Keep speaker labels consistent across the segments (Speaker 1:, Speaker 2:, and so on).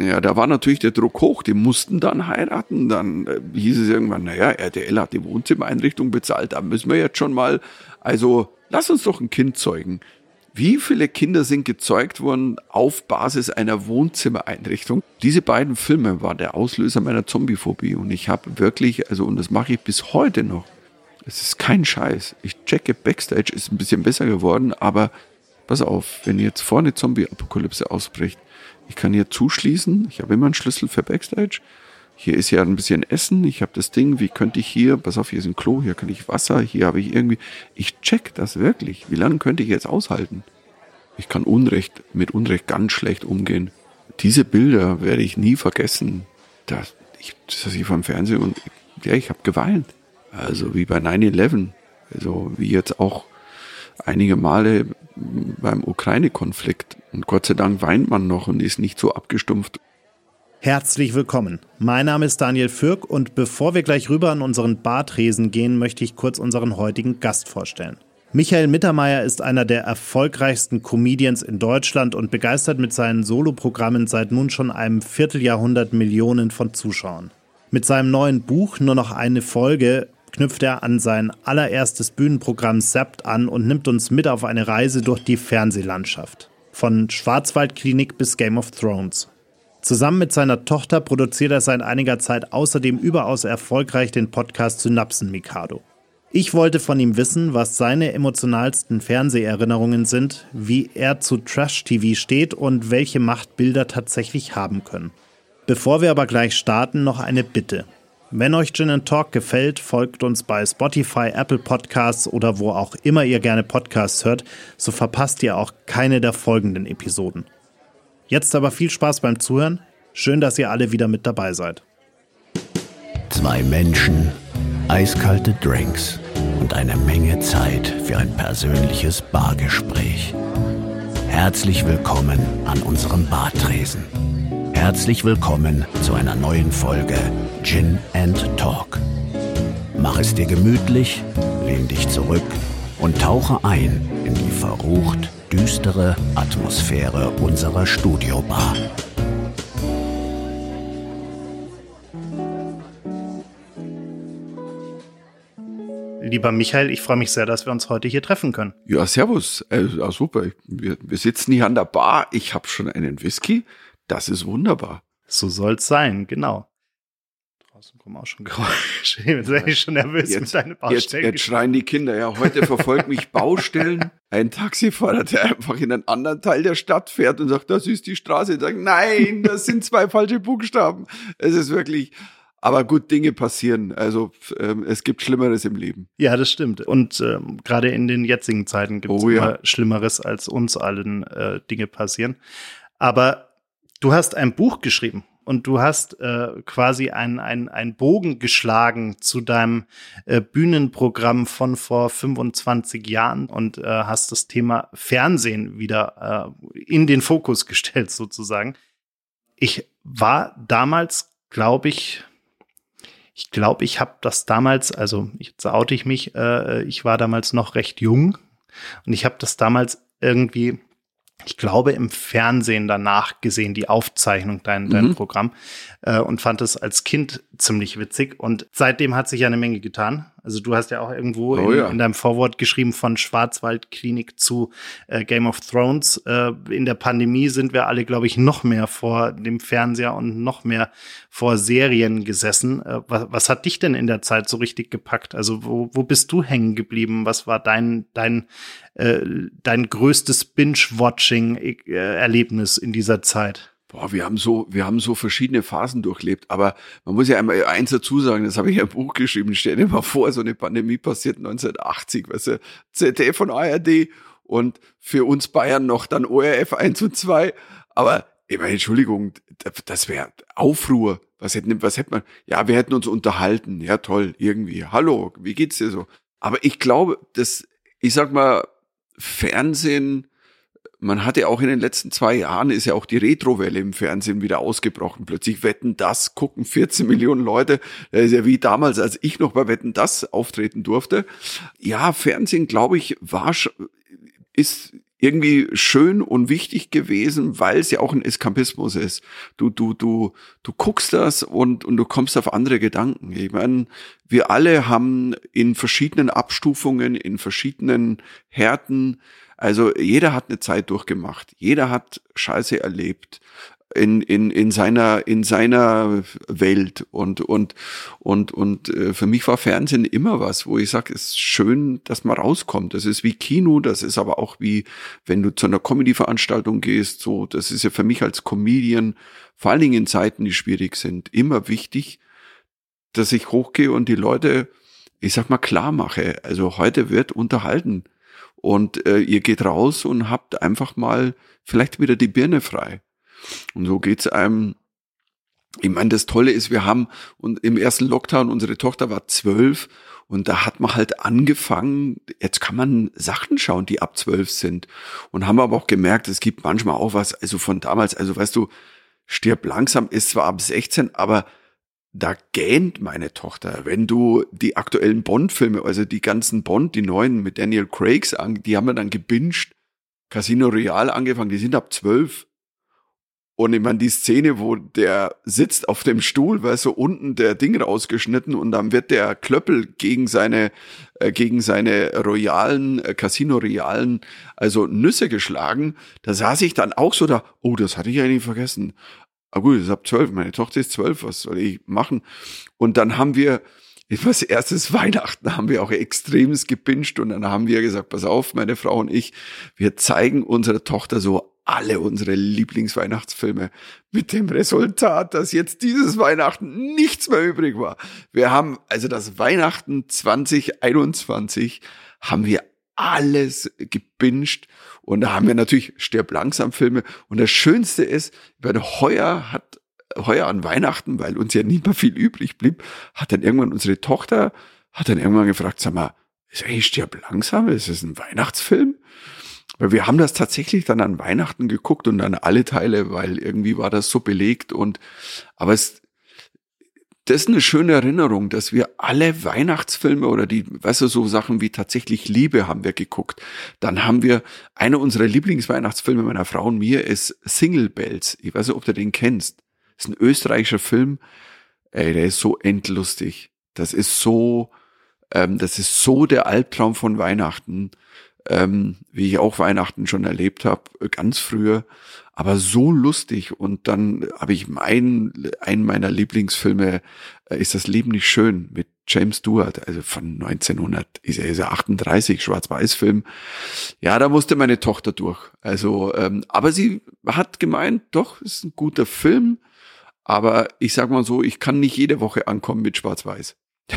Speaker 1: Ja, da war natürlich der Druck hoch. Die mussten dann heiraten. Dann äh, hieß es irgendwann, naja, RTL hat die Wohnzimmereinrichtung bezahlt. Da müssen wir jetzt schon mal, also lass uns doch ein Kind zeugen. Wie viele Kinder sind gezeugt worden auf Basis einer Wohnzimmereinrichtung? Diese beiden Filme waren der Auslöser meiner Zombiephobie und ich habe wirklich, also und das mache ich bis heute noch. Es ist kein Scheiß. Ich checke Backstage, ist ein bisschen besser geworden, aber pass auf, wenn jetzt vorne Zombie-Apokalypse ausbricht, ich kann hier zuschließen, ich habe immer einen Schlüssel für Backstage. Hier ist ja ein bisschen Essen, ich habe das Ding, wie könnte ich hier, pass auf, hier ist ein Klo, hier kann ich Wasser, hier habe ich irgendwie, ich check das wirklich. Wie lange könnte ich jetzt aushalten? Ich kann Unrecht, mit Unrecht ganz schlecht umgehen. Diese Bilder werde ich nie vergessen. Das, ich, das ich vom Fernsehen und ja, ich habe geweint. Also wie bei 9-11. Also wie jetzt auch einige Male beim Ukraine-Konflikt. Und Gott sei Dank weint man noch und ist nicht so abgestumpft.
Speaker 2: Herzlich willkommen. Mein Name ist Daniel Fürk und bevor wir gleich rüber an unseren Bartresen gehen, möchte ich kurz unseren heutigen Gast vorstellen. Michael Mittermeier ist einer der erfolgreichsten Comedians in Deutschland und begeistert mit seinen Soloprogrammen seit nun schon einem Vierteljahrhundert Millionen von Zuschauern. Mit seinem neuen Buch Nur noch eine Folge knüpft er an sein allererstes Bühnenprogramm Sept an und nimmt uns mit auf eine Reise durch die Fernsehlandschaft. Von Schwarzwaldklinik bis Game of Thrones. Zusammen mit seiner Tochter produziert er seit einiger Zeit außerdem überaus erfolgreich den Podcast Synapsen Mikado. Ich wollte von ihm wissen, was seine emotionalsten Fernseherinnerungen sind, wie er zu Trash-TV steht und welche Macht Bilder tatsächlich haben können. Bevor wir aber gleich starten, noch eine Bitte. Wenn euch Gin Talk gefällt, folgt uns bei Spotify, Apple Podcasts oder wo auch immer ihr gerne Podcasts hört, so verpasst ihr auch keine der folgenden Episoden. Jetzt aber viel Spaß beim Zuhören. Schön, dass ihr alle wieder mit dabei seid.
Speaker 3: Zwei Menschen, eiskalte Drinks und eine Menge Zeit für ein persönliches Bargespräch. Herzlich willkommen an unserem Bartresen. Herzlich willkommen zu einer neuen Folge Gin and Talk. Mach es dir gemütlich, lehn dich zurück und tauche ein in die verrucht düstere Atmosphäre unserer Studiobar.
Speaker 2: Lieber Michael, ich freue mich sehr, dass wir uns heute hier treffen können.
Speaker 1: Ja, servus. Äh, super. Wir, wir sitzen hier an der Bar. Ich habe schon einen Whisky. Das ist wunderbar.
Speaker 2: So soll's sein, genau. Draußen kommen auch schon Geräusche. Jetzt bin ich schon nervös
Speaker 1: jetzt,
Speaker 2: mit deinen
Speaker 1: Baustellen. Jetzt, jetzt schreien die Kinder. Ja, heute verfolgt mich Baustellen. Ein Taxifahrer, der einfach in einen anderen Teil der Stadt fährt und sagt, das ist die Straße. Ich sage, nein, das sind zwei falsche Buchstaben. Es ist wirklich, aber gut, Dinge passieren. Also ähm, es gibt Schlimmeres im Leben.
Speaker 2: Ja, das stimmt. Und ähm, gerade in den jetzigen Zeiten gibt es oh, ja. immer Schlimmeres, als uns allen äh, Dinge passieren. Aber Du hast ein Buch geschrieben und du hast äh, quasi ein, ein, ein Bogen geschlagen zu deinem äh, Bühnenprogramm von vor 25 Jahren und äh, hast das Thema Fernsehen wieder äh, in den Fokus gestellt sozusagen. Ich war damals, glaube ich, ich glaube, ich habe das damals, also jetzt oute ich mich, äh, ich war damals noch recht jung und ich habe das damals irgendwie ich glaube, im Fernsehen danach gesehen, die Aufzeichnung dein, dein mhm. Programm, äh, und fand es als Kind ziemlich witzig. Und seitdem hat sich ja eine Menge getan. Also du hast ja auch irgendwo oh, in, ja. in, deinem Vorwort geschrieben von Schwarzwaldklinik zu äh, Game of Thrones. Äh, in der Pandemie sind wir alle, glaube ich, noch mehr vor dem Fernseher und noch mehr vor Serien gesessen. Äh, was, was, hat dich denn in der Zeit so richtig gepackt? Also wo, wo bist du hängen geblieben? Was war dein, dein, äh, dein größtes Binge-Watching-Erlebnis in dieser Zeit?
Speaker 1: Boah, wir haben so, wir haben so verschiedene Phasen durchlebt. Aber man muss ja einmal eins dazu sagen, das habe ich ja im Buch geschrieben. Stell dir mal vor, so eine Pandemie passiert 1980, weißt du, ZDF von ARD und für uns Bayern noch dann ORF 1 und 2. Aber, ich meine, Entschuldigung, das wäre Aufruhr. Was hätten, was hätte man? Ja, wir hätten uns unterhalten. Ja, toll, irgendwie. Hallo, wie geht's dir so? Aber ich glaube, dass, ich sag mal, Fernsehen, man hatte auch in den letzten zwei Jahren ist ja auch die Retrowelle im Fernsehen wieder ausgebrochen. Plötzlich Wetten das gucken 14 Millionen Leute. Das ist ja wie damals, als ich noch bei Wetten das auftreten durfte. Ja, Fernsehen, glaube ich, war ist irgendwie schön und wichtig gewesen, weil es ja auch ein Eskapismus ist. Du, du, du, du guckst das und, und du kommst auf andere Gedanken. Ich meine, wir alle haben in verschiedenen Abstufungen, in verschiedenen Härten, also jeder hat eine Zeit durchgemacht. Jeder hat Scheiße erlebt in, in, in seiner, in seiner Welt. Und, und, und, und äh, für mich war Fernsehen immer was, wo ich sage, es ist schön, dass man rauskommt. Das ist wie Kino, das ist aber auch wie, wenn du zu einer Comedy-Veranstaltung gehst, so, das ist ja für mich als Comedian, vor allen Dingen in Zeiten, die schwierig sind, immer wichtig, dass ich hochgehe und die Leute, ich sag mal, klar mache. Also heute wird unterhalten. Und äh, ihr geht raus und habt einfach mal vielleicht wieder die Birne frei. Und so geht's einem. Ich meine, das Tolle ist, wir haben und im ersten Lockdown, unsere Tochter war zwölf und da hat man halt angefangen, jetzt kann man Sachen schauen, die ab zwölf sind. Und haben aber auch gemerkt, es gibt manchmal auch was, also von damals, also weißt du, stirb langsam ist zwar ab 16, aber da gähnt meine Tochter. Wenn du die aktuellen Bond-Filme, also die ganzen Bond, die neuen mit Daniel Craigs, die haben wir dann gebinged, Casino Real angefangen, die sind ab zwölf. Und ich meine, die Szene, wo der sitzt auf dem Stuhl, weil so unten der Ding rausgeschnitten und dann wird der Klöppel gegen seine, äh, gegen seine royalen, äh, Casino-Realen, also Nüsse geschlagen. Da saß ich dann auch so da, oh, das hatte ich eigentlich vergessen. Ah gut, ich ab zwölf, meine Tochter ist zwölf, was soll ich machen? Und dann haben wir, als erstes Weihnachten haben wir auch extremes gepinscht und dann haben wir gesagt, pass auf, meine Frau und ich, wir zeigen unserer Tochter so alle unsere Lieblingsweihnachtsfilme mit dem Resultat, dass jetzt dieses Weihnachten nichts mehr übrig war. Wir haben also das Weihnachten 2021 haben wir alles gebinged und da haben wir natürlich Stirb langsam Filme und das Schönste ist, weil heuer hat heuer an Weihnachten, weil uns ja nicht mehr viel übrig blieb, hat dann irgendwann unsere Tochter hat dann irgendwann gefragt, sag mal, ist eigentlich Stirb langsam? Ist es ein Weihnachtsfilm? Weil wir haben das tatsächlich dann an Weihnachten geguckt und dann alle Teile, weil irgendwie war das so belegt und, aber es, das ist eine schöne Erinnerung, dass wir alle Weihnachtsfilme oder die, weißt du, so Sachen wie tatsächlich Liebe haben wir geguckt. Dann haben wir, einer unserer Lieblingsweihnachtsfilme meiner Frau und mir ist Single Bells. Ich weiß nicht, ob du den kennst. Das ist ein österreichischer Film. Ey, der ist so endlustig. Das ist so, ähm, das ist so der Albtraum von Weihnachten ähm, wie ich auch Weihnachten schon erlebt habe, ganz früher, aber so lustig. Und dann habe ich meinen, einen meiner Lieblingsfilme, äh, ist das Leben nicht schön mit James Stewart, also von 1900, ist er, ist er 38, Schwarz-Weiß-Film. Ja, da musste meine Tochter durch. Also, ähm, aber sie hat gemeint, doch, ist ein guter Film. Aber ich sag mal so, ich kann nicht jede Woche ankommen mit Schwarz-Weiß.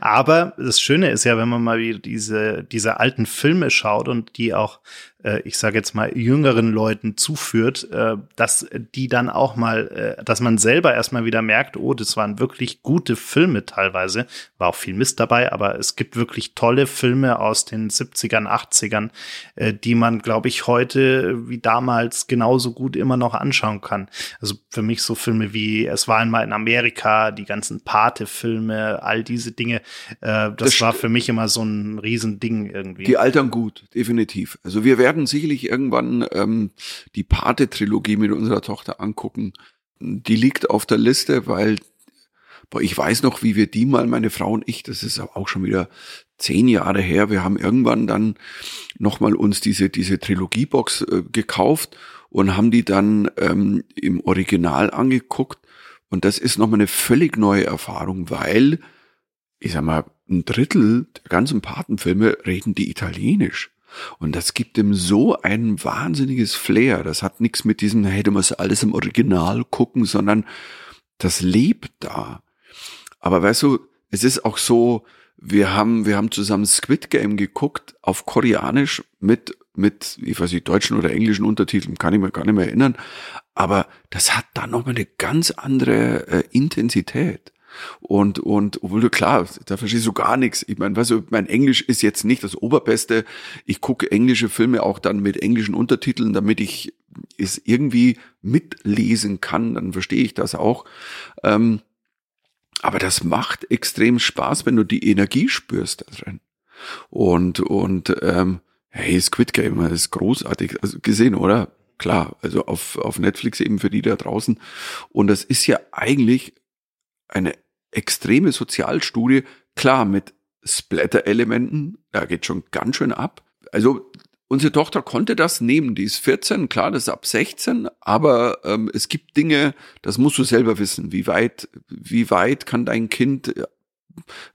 Speaker 2: Aber das Schöne ist ja, wenn man mal wieder diese, diese alten Filme schaut und die auch ich sage jetzt mal, jüngeren Leuten zuführt, äh, dass die dann auch mal, äh, dass man selber erstmal wieder merkt, oh, das waren wirklich gute Filme teilweise. War auch viel Mist dabei, aber es gibt wirklich tolle Filme aus den 70ern, 80ern, äh, die man, glaube ich, heute wie damals genauso gut immer noch anschauen kann. Also für mich so Filme wie Es war einmal in Amerika, die ganzen Pate-Filme, all diese Dinge, äh, das, das war für mich immer so ein Riesending irgendwie.
Speaker 1: Die altern gut, definitiv. Also wir werden werden sicherlich irgendwann ähm, die Pate-Trilogie mit unserer Tochter angucken. Die liegt auf der Liste, weil boah, ich weiß noch, wie wir die mal, meine Frau und ich, das ist auch schon wieder zehn Jahre her, wir haben irgendwann dann nochmal uns diese, diese Trilogiebox äh, gekauft und haben die dann ähm, im Original angeguckt. Und das ist nochmal eine völlig neue Erfahrung, weil, ich sag mal, ein Drittel der ganzen Patenfilme reden die Italienisch. Und das gibt ihm so ein wahnsinniges Flair. Das hat nichts mit diesem, hey, du musst alles im Original gucken, sondern das lebt da. Aber weißt du, es ist auch so, wir haben, wir haben zusammen Squid Game geguckt auf Koreanisch mit, mit, ich weiß nicht, deutschen oder englischen Untertiteln, kann ich mir gar nicht mehr erinnern. Aber das hat dann nochmal eine ganz andere äh, Intensität. Und, und, obwohl du klar, da verstehst du gar nichts. Ich meine, weißt du, mein Englisch ist jetzt nicht das Oberbeste. Ich gucke englische Filme auch dann mit englischen Untertiteln, damit ich es irgendwie mitlesen kann, dann verstehe ich das auch. Ähm, aber das macht extrem Spaß, wenn du die Energie spürst da drin. Und, und ähm, Hey, Squid Game, ist großartig. Also gesehen, oder? Klar, also auf, auf Netflix eben für die da draußen. Und das ist ja eigentlich eine extreme Sozialstudie, klar, mit Splatter-Elementen, da geht schon ganz schön ab. Also unsere Tochter konnte das nehmen, die ist 14, klar, das ist ab 16, aber ähm, es gibt Dinge, das musst du selber wissen, wie weit, wie weit kann dein Kind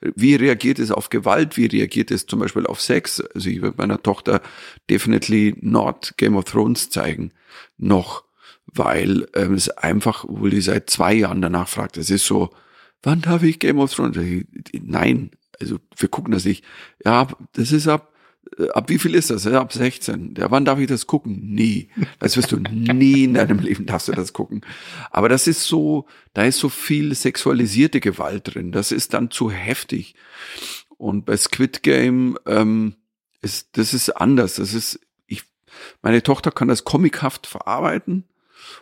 Speaker 1: wie reagiert es auf Gewalt? Wie reagiert es zum Beispiel auf Sex? Also ich würde meiner Tochter definitely not Game of Thrones zeigen. Noch. Weil ähm, es einfach, obwohl die seit zwei Jahren danach fragt, es ist so, wann darf ich Game of Thrones? Nein. Also wir gucken das nicht. Ja, das ist ab äh, ab wie viel ist das? Ab 16. Ja, wann darf ich das gucken? Nie. Das wirst du nie in deinem Leben darfst du das gucken. Aber das ist so, da ist so viel sexualisierte Gewalt drin. Das ist dann zu heftig. Und bei Squid Game ähm, ist das ist anders. Das ist ich, meine Tochter kann das komikhaft verarbeiten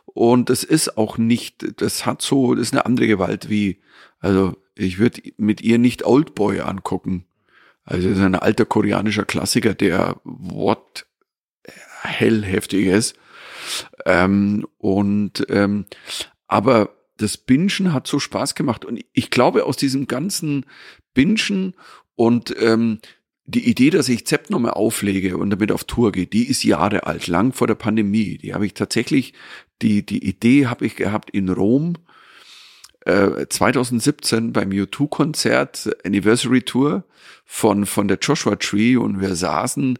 Speaker 1: und das ist auch nicht. Das hat so, das ist eine andere Gewalt wie also ich würde mit ihr nicht Oldboy angucken also das ist ein alter koreanischer Klassiker, der Wort hell heftig ist. Ähm, und ähm, aber das Bingen hat so Spaß gemacht. Und ich glaube, aus diesem ganzen Bingen und ähm, die Idee, dass ich Zept nochmal auflege und damit auf Tour gehe, die ist Jahre alt, lang vor der Pandemie. Die habe ich tatsächlich, die, die Idee habe ich gehabt in Rom 2017 äh, beim U2-Konzert, Anniversary Tour von, von der Joshua Tree und wir saßen,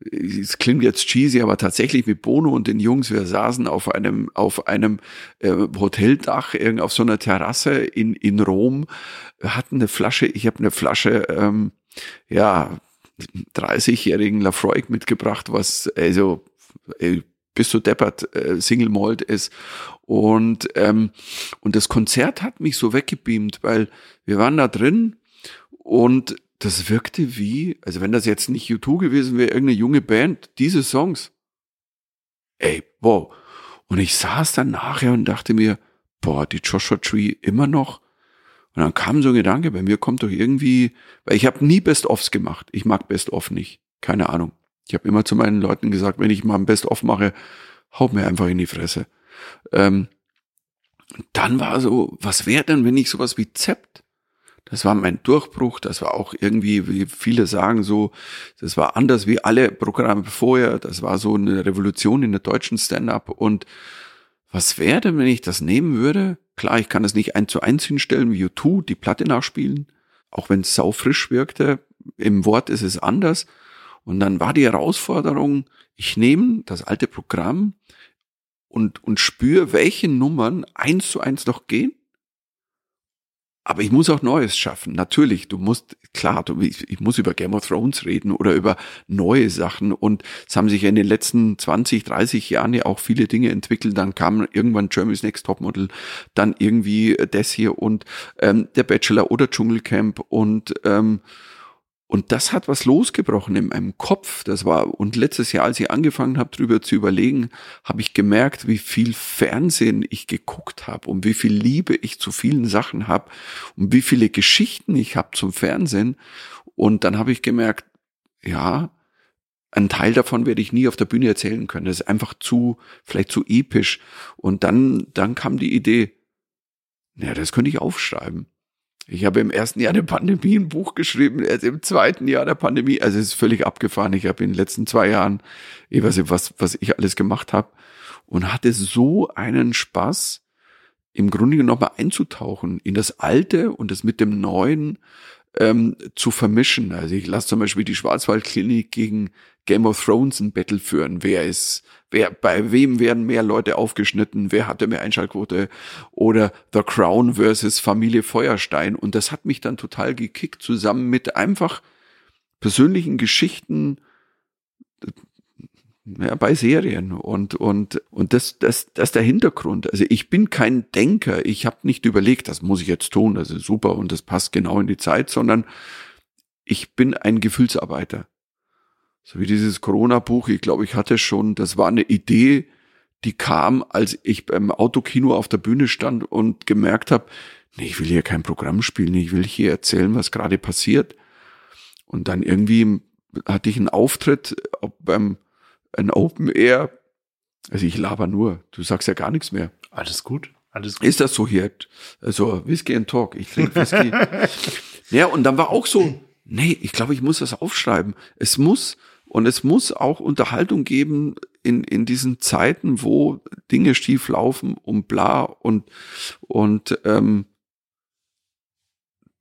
Speaker 1: es klingt jetzt cheesy, aber tatsächlich mit Bono und den Jungs, wir saßen auf einem, auf einem äh, Hoteldach, irgend auf so einer Terrasse in, in Rom, hatten eine Flasche, ich habe eine Flasche, ähm, ja, 30-jährigen Lafroig mitgebracht, was, also, ey, bist du deppert, äh, Single Malt ist. Und, ähm, und das Konzert hat mich so weggebeamt, weil wir waren da drin und das wirkte wie, also wenn das jetzt nicht U2 gewesen wäre, irgendeine junge Band, diese Songs. Ey, wow. Und ich saß dann nachher und dachte mir, boah, die Joshua Tree immer noch. Und dann kam so ein Gedanke, bei mir kommt doch irgendwie, weil ich habe nie Best-ofs gemacht. Ich mag Best-of nicht. Keine Ahnung. Ich habe immer zu meinen Leuten gesagt, wenn ich mal ein Best-of mache, haut mir einfach in die Fresse. Ähm, dann war so, was wäre denn, wenn ich sowas wie Zept? Das war mein Durchbruch, das war auch irgendwie, wie viele sagen so, das war anders wie alle Programme vorher, das war so eine Revolution in der deutschen Stand-up und was wäre denn, wenn ich das nehmen würde? Klar, ich kann das nicht eins zu eins hinstellen wie U2, die Platte nachspielen, auch wenn es sau frisch wirkte, im Wort ist es anders, und dann war die Herausforderung, ich nehme das alte Programm und, und spüre, welche Nummern eins zu eins noch gehen. Aber ich muss auch Neues schaffen. Natürlich, du musst, klar, du, ich, ich, muss über Game of Thrones reden oder über neue Sachen. Und es haben sich ja in den letzten 20, 30 Jahren ja auch viele Dinge entwickelt. Dann kam irgendwann Germany's Next Topmodel, dann irgendwie das hier und ähm, der Bachelor oder Dschungelcamp und ähm, und das hat was losgebrochen in meinem Kopf. Das war, und letztes Jahr, als ich angefangen habe, drüber zu überlegen, habe ich gemerkt, wie viel Fernsehen ich geguckt habe und wie viel Liebe ich zu vielen Sachen habe und wie viele Geschichten ich habe zum Fernsehen. Und dann habe ich gemerkt, ja, ein Teil davon werde ich nie auf der Bühne erzählen können. Das ist einfach zu, vielleicht zu episch. Und dann, dann kam die Idee, ja, das könnte ich aufschreiben. Ich habe im ersten Jahr der Pandemie ein Buch geschrieben, erst im zweiten Jahr der Pandemie. Also es ist völlig abgefahren. Ich habe in den letzten zwei Jahren, ich weiß nicht, was, was ich alles gemacht habe und hatte so einen Spaß, im Grunde genommen einzutauchen in das Alte und das mit dem Neuen ähm, zu vermischen. Also ich lasse zum Beispiel die Schwarzwaldklinik gegen Game of Thrones ein Battle führen. Wer ist, wer, bei wem werden mehr Leute aufgeschnitten? Wer hatte mehr Einschaltquote? Oder The Crown versus Familie Feuerstein. Und das hat mich dann total gekickt, zusammen mit einfach persönlichen Geschichten, ja, bei Serien und und und das das das ist der Hintergrund. Also ich bin kein Denker. Ich habe nicht überlegt, das muss ich jetzt tun, das ist super und das passt genau in die Zeit, sondern ich bin ein Gefühlsarbeiter. So wie dieses Corona-Buch, ich glaube, ich hatte schon, das war eine Idee, die kam, als ich beim Autokino auf der Bühne stand und gemerkt habe, nee, ich will hier kein Programm spielen, ich will hier erzählen, was gerade passiert. Und dann irgendwie hatte ich einen Auftritt beim ein Open Air. Also ich laber nur, du sagst ja gar nichts mehr.
Speaker 2: Alles gut. Alles gut.
Speaker 1: Ist das so hier? Also Whisky and Talk, ich trinke Whisky. ja, und dann war auch so, nee, ich glaube, ich muss das aufschreiben. Es muss, und es muss auch Unterhaltung geben in, in diesen Zeiten, wo Dinge schief laufen und bla und, und ähm,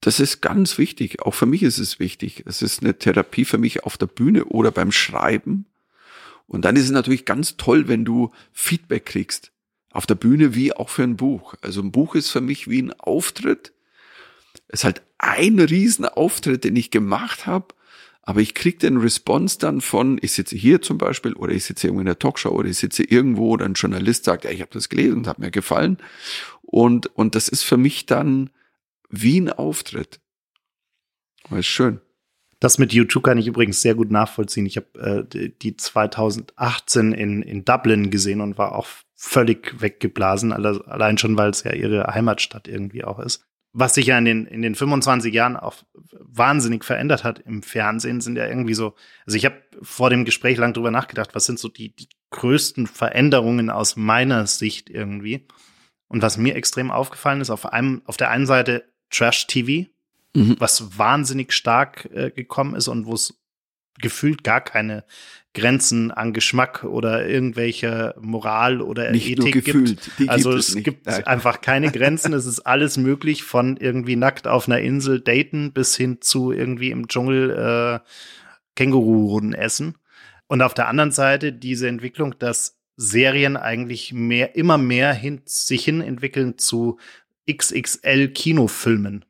Speaker 1: das ist ganz wichtig. Auch für mich ist es wichtig. Es ist eine Therapie für mich auf der Bühne oder beim Schreiben. Und dann ist es natürlich ganz toll, wenn du Feedback kriegst. Auf der Bühne wie auch für ein Buch. Also ein Buch ist für mich wie ein Auftritt. Es ist halt ein Riesenauftritt, den ich gemacht habe. Aber ich krieg den Response dann von, ich sitze hier zum Beispiel oder ich sitze irgendwo in der Talkshow oder ich sitze irgendwo oder ein Journalist sagt, ja, ich habe das gelesen und hat mir gefallen. Und, und das ist für mich dann wie ein Auftritt. Das ist schön.
Speaker 2: Das mit YouTube kann ich übrigens sehr gut nachvollziehen. Ich habe äh, die 2018 in, in Dublin gesehen und war auch völlig weggeblasen, allein schon, weil es ja ihre Heimatstadt irgendwie auch ist. Was sich ja in den, in den 25 Jahren auch wahnsinnig verändert hat im Fernsehen, sind ja irgendwie so, also ich habe vor dem Gespräch lang drüber nachgedacht, was sind so die, die größten Veränderungen aus meiner Sicht irgendwie. Und was mir extrem aufgefallen ist, auf einem, auf der einen Seite Trash-TV, mhm. was wahnsinnig stark äh, gekommen ist und wo es gefühlt gar keine Grenzen an Geschmack oder irgendwelche Moral oder
Speaker 1: nicht Ethik gibt.
Speaker 2: Die also gibt es, es gibt Nein. einfach keine Grenzen. es ist alles möglich von irgendwie nackt auf einer Insel daten bis hin zu irgendwie im Dschungel äh, Känguruhunden essen. Und auf der anderen Seite diese Entwicklung, dass Serien eigentlich mehr, immer mehr hin, sich hin entwickeln zu XXL Kinofilmen.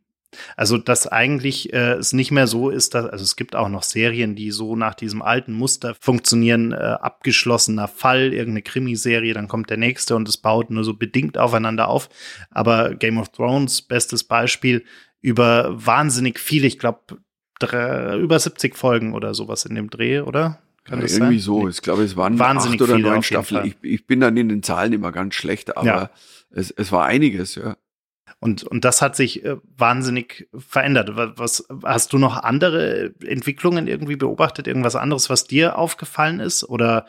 Speaker 2: Also, dass eigentlich äh, es nicht mehr so ist, dass, also es gibt auch noch Serien, die so nach diesem alten Muster funktionieren, äh, abgeschlossener Fall, irgendeine Krimiserie, dann kommt der nächste und es baut nur so bedingt aufeinander auf. Aber Game of Thrones, bestes Beispiel, über wahnsinnig viele, ich glaube, über 70 Folgen oder sowas in dem Dreh, oder?
Speaker 1: Kann ja, das irgendwie sein? so. Ich glaube, es waren Wahnsinnig acht oder neun Staffeln. Ich, ich, bin dann in den Zahlen immer ganz schlecht, aber ja. es, es war einiges, ja.
Speaker 2: Und, und das hat sich äh, wahnsinnig verändert. Was, hast du noch andere Entwicklungen irgendwie beobachtet? Irgendwas anderes, was dir aufgefallen ist? Oder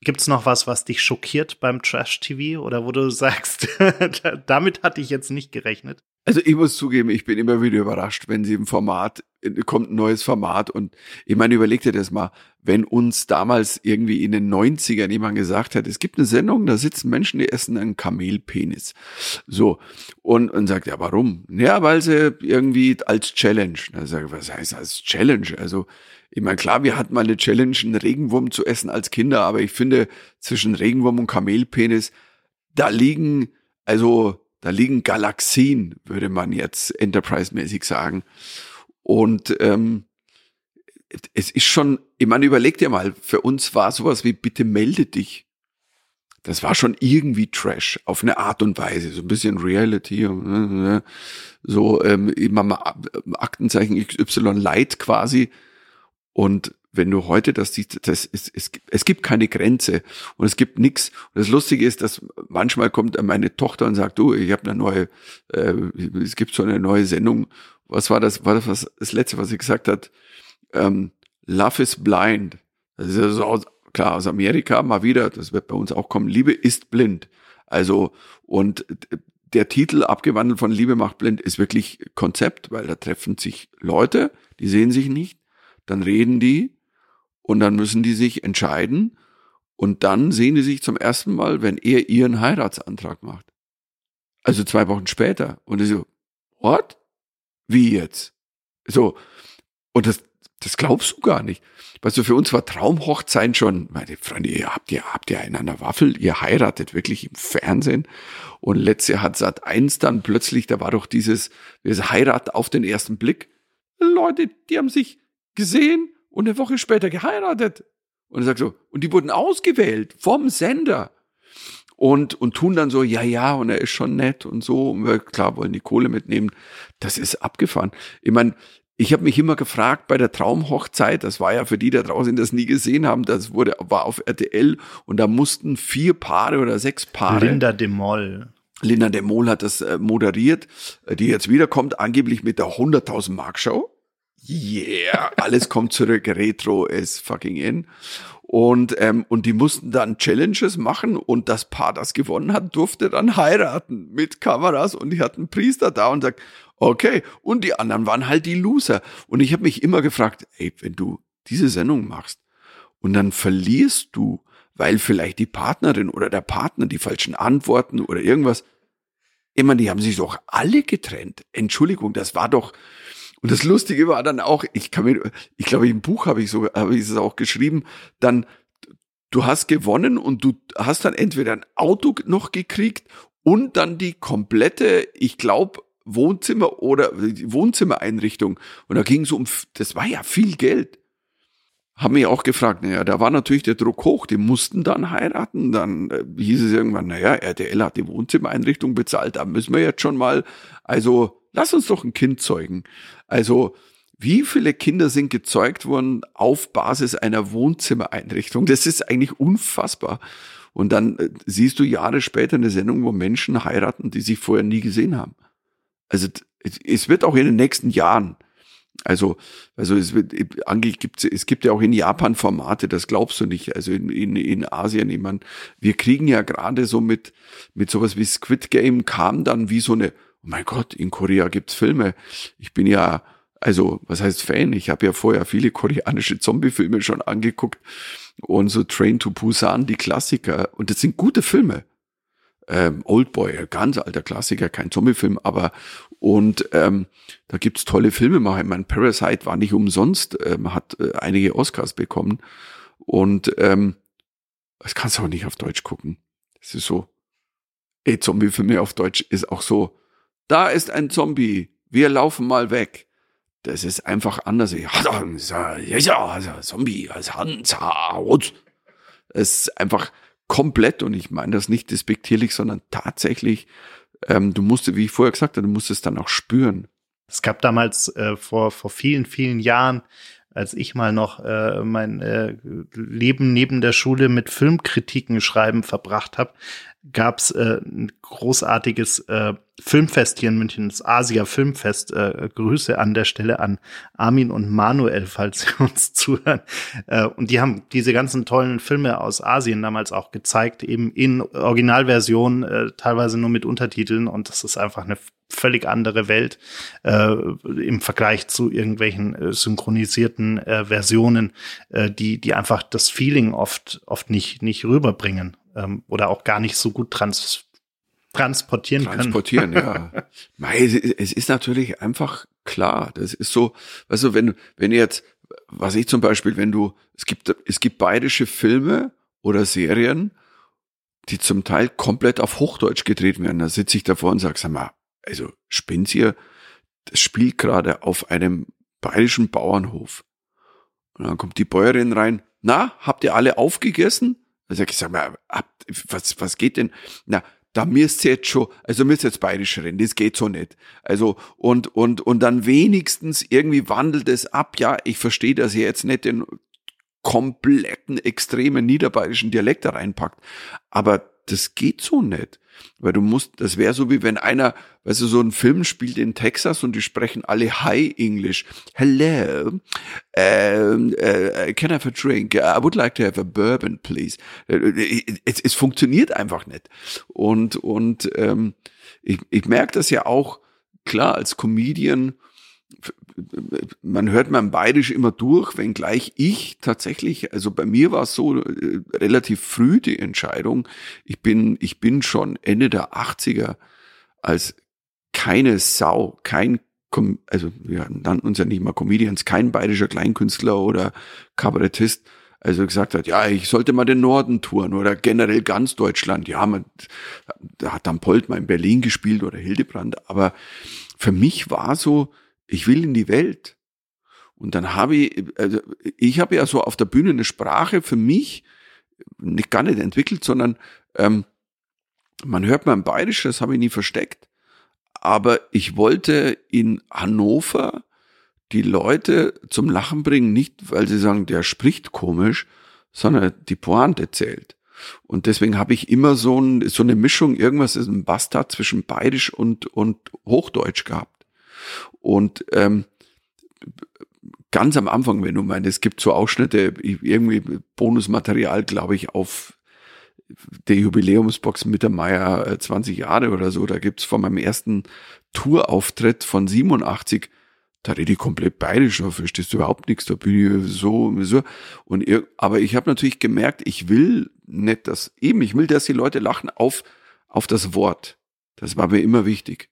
Speaker 2: gibt es noch was, was dich schockiert beim Trash-TV? Oder wo du sagst, damit hatte ich jetzt nicht gerechnet?
Speaker 1: Also ich muss zugeben, ich bin immer wieder überrascht, wenn sie im Format, kommt ein neues Format und ich meine, überleg dir das mal, wenn uns damals irgendwie in den 90ern jemand gesagt hat, es gibt eine Sendung, da sitzen Menschen, die essen einen Kamelpenis. So. Und, und sagt, ja, warum? Ja, weil sie irgendwie als Challenge. Da sage ich, was heißt als Challenge? Also, ich meine, klar, wir hatten mal eine Challenge, einen Regenwurm zu essen als Kinder, aber ich finde, zwischen Regenwurm und Kamelpenis, da liegen, also, da liegen Galaxien, würde man jetzt Enterprise-mäßig sagen. Und ähm, es ist schon, ich meine, überleg dir mal, für uns war sowas wie bitte melde dich. Das war schon irgendwie Trash auf eine Art und Weise, so ein bisschen Reality, äh, so ähm, immer mal Aktenzeichen XY Light quasi. Und wenn du heute das siehst, das ist, es, es gibt keine Grenze und es gibt nichts. Und das Lustige ist, dass manchmal kommt meine Tochter und sagt, du, ich habe eine neue, äh, es gibt so eine neue Sendung. Was war das? War das was, das letzte, was sie gesagt hat? Ähm, Love is blind. Das ist also aus, klar aus Amerika mal wieder. Das wird bei uns auch kommen. Liebe ist blind. Also und der Titel abgewandelt von Liebe macht blind ist wirklich Konzept, weil da treffen sich Leute, die sehen sich nicht, dann reden die und dann müssen die sich entscheiden und dann sehen die sich zum ersten Mal, wenn er ihren Heiratsantrag macht. Also zwei Wochen später. Und ich so, what? Wie jetzt? So. Und das, das glaubst du gar nicht. Weißt du, für uns war Traumhochzeit schon, meine Freunde, ihr habt ihr, habt ihr einen an der Waffel, ihr heiratet wirklich im Fernsehen. Und letztes Jahr hat Sat 1 dann plötzlich, da war doch dieses, dieses Heirat auf den ersten Blick. Leute, die haben sich gesehen und eine Woche später geheiratet. Und er sagt so, und die wurden ausgewählt vom Sender. Und, und tun dann so, ja, ja, und er ist schon nett und so. Und wir, klar, wollen die Kohle mitnehmen. Das ist abgefahren. Ich meine, ich habe mich immer gefragt bei der Traumhochzeit, das war ja für die da draußen, die das nie gesehen haben, das wurde, war auf RTL und da mussten vier Paare oder sechs Paare.
Speaker 2: Linda de Moll.
Speaker 1: Linda de Moll hat das äh, moderiert, die jetzt wiederkommt, angeblich mit der 100.000 Mark Show yeah, alles kommt zurück, Retro ist fucking in. Und, ähm, und die mussten dann Challenges machen und das Paar, das gewonnen hat, durfte dann heiraten mit Kameras und die hatten Priester da und sagt, okay, und die anderen waren halt die Loser. Und ich habe mich immer gefragt, ey, wenn du diese Sendung machst und dann verlierst du, weil vielleicht die Partnerin oder der Partner die falschen Antworten oder irgendwas, immer, die haben sich doch alle getrennt. Entschuldigung, das war doch, und das Lustige war dann auch, ich kann mir, ich glaube, im Buch habe ich so, habe ich es auch geschrieben, dann, du hast gewonnen und du hast dann entweder ein Auto noch gekriegt und dann die komplette, ich glaube, Wohnzimmer oder Wohnzimmereinrichtung. Und da ging es um, das war ja viel Geld. Haben mich auch gefragt, naja, da war natürlich der Druck hoch, die mussten dann heiraten. Dann äh, hieß es irgendwann, naja, RTL hat die Wohnzimmereinrichtung bezahlt, da müssen wir jetzt schon mal, also lass uns doch ein Kind zeugen. Also wie viele Kinder sind gezeugt worden auf Basis einer Wohnzimmereinrichtung? Das ist eigentlich unfassbar. Und dann äh, siehst du Jahre später eine Sendung, wo Menschen heiraten, die sich vorher nie gesehen haben. Also es wird auch in den nächsten Jahren, also, also es wird, angeblich gibt es gibt ja auch in Japan Formate, das glaubst du nicht. Also in, in, in Asien, ich meine, wir kriegen ja gerade so mit, mit sowas wie Squid Game kam dann wie so eine, mein Gott, in Korea gibt's Filme. Ich bin ja, also, was heißt Fan? Ich habe ja vorher viele koreanische Zombie-Filme schon angeguckt und so Train to Busan, die Klassiker. Und das sind gute Filme. Ähm, Oldboy, ganz alter Klassiker, kein Zombie-Film, aber und ähm, da gibt's tolle Filmemacher. Ich meine, Parasite war nicht umsonst, ähm, hat äh, einige Oscars bekommen. Und ähm, das kannst du auch nicht auf Deutsch gucken. Das ist so. Ey, Zombie-Filme auf Deutsch ist auch so, da ist ein Zombie, wir laufen mal weg. Das ist einfach anders. Ja, Zombie, Es ist einfach komplett, und ich meine das nicht despektierlich, sondern tatsächlich, ähm, du musst, wie ich vorher gesagt habe, du musst es dann auch spüren.
Speaker 2: Es gab damals äh, vor, vor vielen, vielen Jahren als ich mal noch äh, mein äh, Leben neben der Schule mit Filmkritiken schreiben verbracht habe, gab's äh, ein großartiges äh, Filmfest hier in München, das Asia Filmfest. Äh, Grüße an der Stelle an Armin und Manuel, falls sie uns zuhören. Äh, und die haben diese ganzen tollen Filme aus Asien damals auch gezeigt, eben in Originalversion, äh, teilweise nur mit Untertiteln. Und das ist einfach eine völlig andere Welt äh, im Vergleich zu irgendwelchen äh, synchronisierten äh, Versionen, äh, die die einfach das Feeling oft oft nicht nicht rüberbringen ähm, oder auch gar nicht so gut trans transportieren,
Speaker 1: transportieren können. ja. Mei, es ist natürlich einfach klar. Das ist so, du, wenn wenn jetzt, was ich zum Beispiel, wenn du, es gibt es gibt bayerische Filme oder Serien, die zum Teil komplett auf Hochdeutsch gedreht werden. Da sitze ich davor und sage, sag mal, also spinnt ihr, das spielt gerade auf einem bayerischen Bauernhof. Und dann kommt die Bäuerin rein, na, habt ihr alle aufgegessen? Sag ich, sag mal, was, was geht denn? Na, da müsst ihr jetzt schon, also müsst ihr jetzt bayerisch reden, das geht so nicht. Also, und, und, und dann wenigstens irgendwie wandelt es ab, ja, ich verstehe, dass ihr jetzt nicht den kompletten, extremen niederbayerischen Dialekt da reinpackt, aber das geht so nicht. Weil du musst, das wäre so wie wenn einer, weißt du, so ein Film spielt in Texas und die sprechen alle High English. Hello, uh, uh, can I have a drink? I would like to have a bourbon, please. Es, es funktioniert einfach nicht. Und, und ähm, ich, ich merke das ja auch, klar, als Comedian man hört mein Bayerisch immer durch, wenngleich ich tatsächlich, also bei mir war es so äh, relativ früh die Entscheidung. Ich bin, ich bin schon Ende der 80er als keine Sau, kein, also wir nannten uns ja nicht mal Comedians, kein bayerischer Kleinkünstler oder Kabarettist, also gesagt hat, ja, ich sollte mal den Norden touren oder generell ganz Deutschland. Ja, man, da hat dann Polt mal in Berlin gespielt oder Hildebrand, aber für mich war so, ich will in die Welt. Und dann habe ich, also ich habe ja so auf der Bühne eine Sprache für mich nicht gar nicht entwickelt, sondern ähm, man hört mein Bayerisch, das habe ich nie versteckt. Aber ich wollte in Hannover die Leute zum Lachen bringen, nicht weil sie sagen, der spricht komisch, sondern die Pointe zählt. Und deswegen habe ich immer so, ein, so eine Mischung, irgendwas ist ein Bastard zwischen Bayerisch und, und Hochdeutsch gehabt. Und ähm, ganz am Anfang, wenn du meinst, es gibt so Ausschnitte, irgendwie Bonusmaterial, glaube ich, auf der Jubiläumsbox mit der Meier 20 Jahre oder so, da gibt's von meinem ersten Tourauftritt von 87, da rede ich komplett bayerisch, da verstehst du überhaupt nichts, da bin ich so, so. Und aber ich habe natürlich gemerkt, ich will nicht das, eben, ich will, dass die Leute lachen auf, auf das Wort. Das war mir immer wichtig.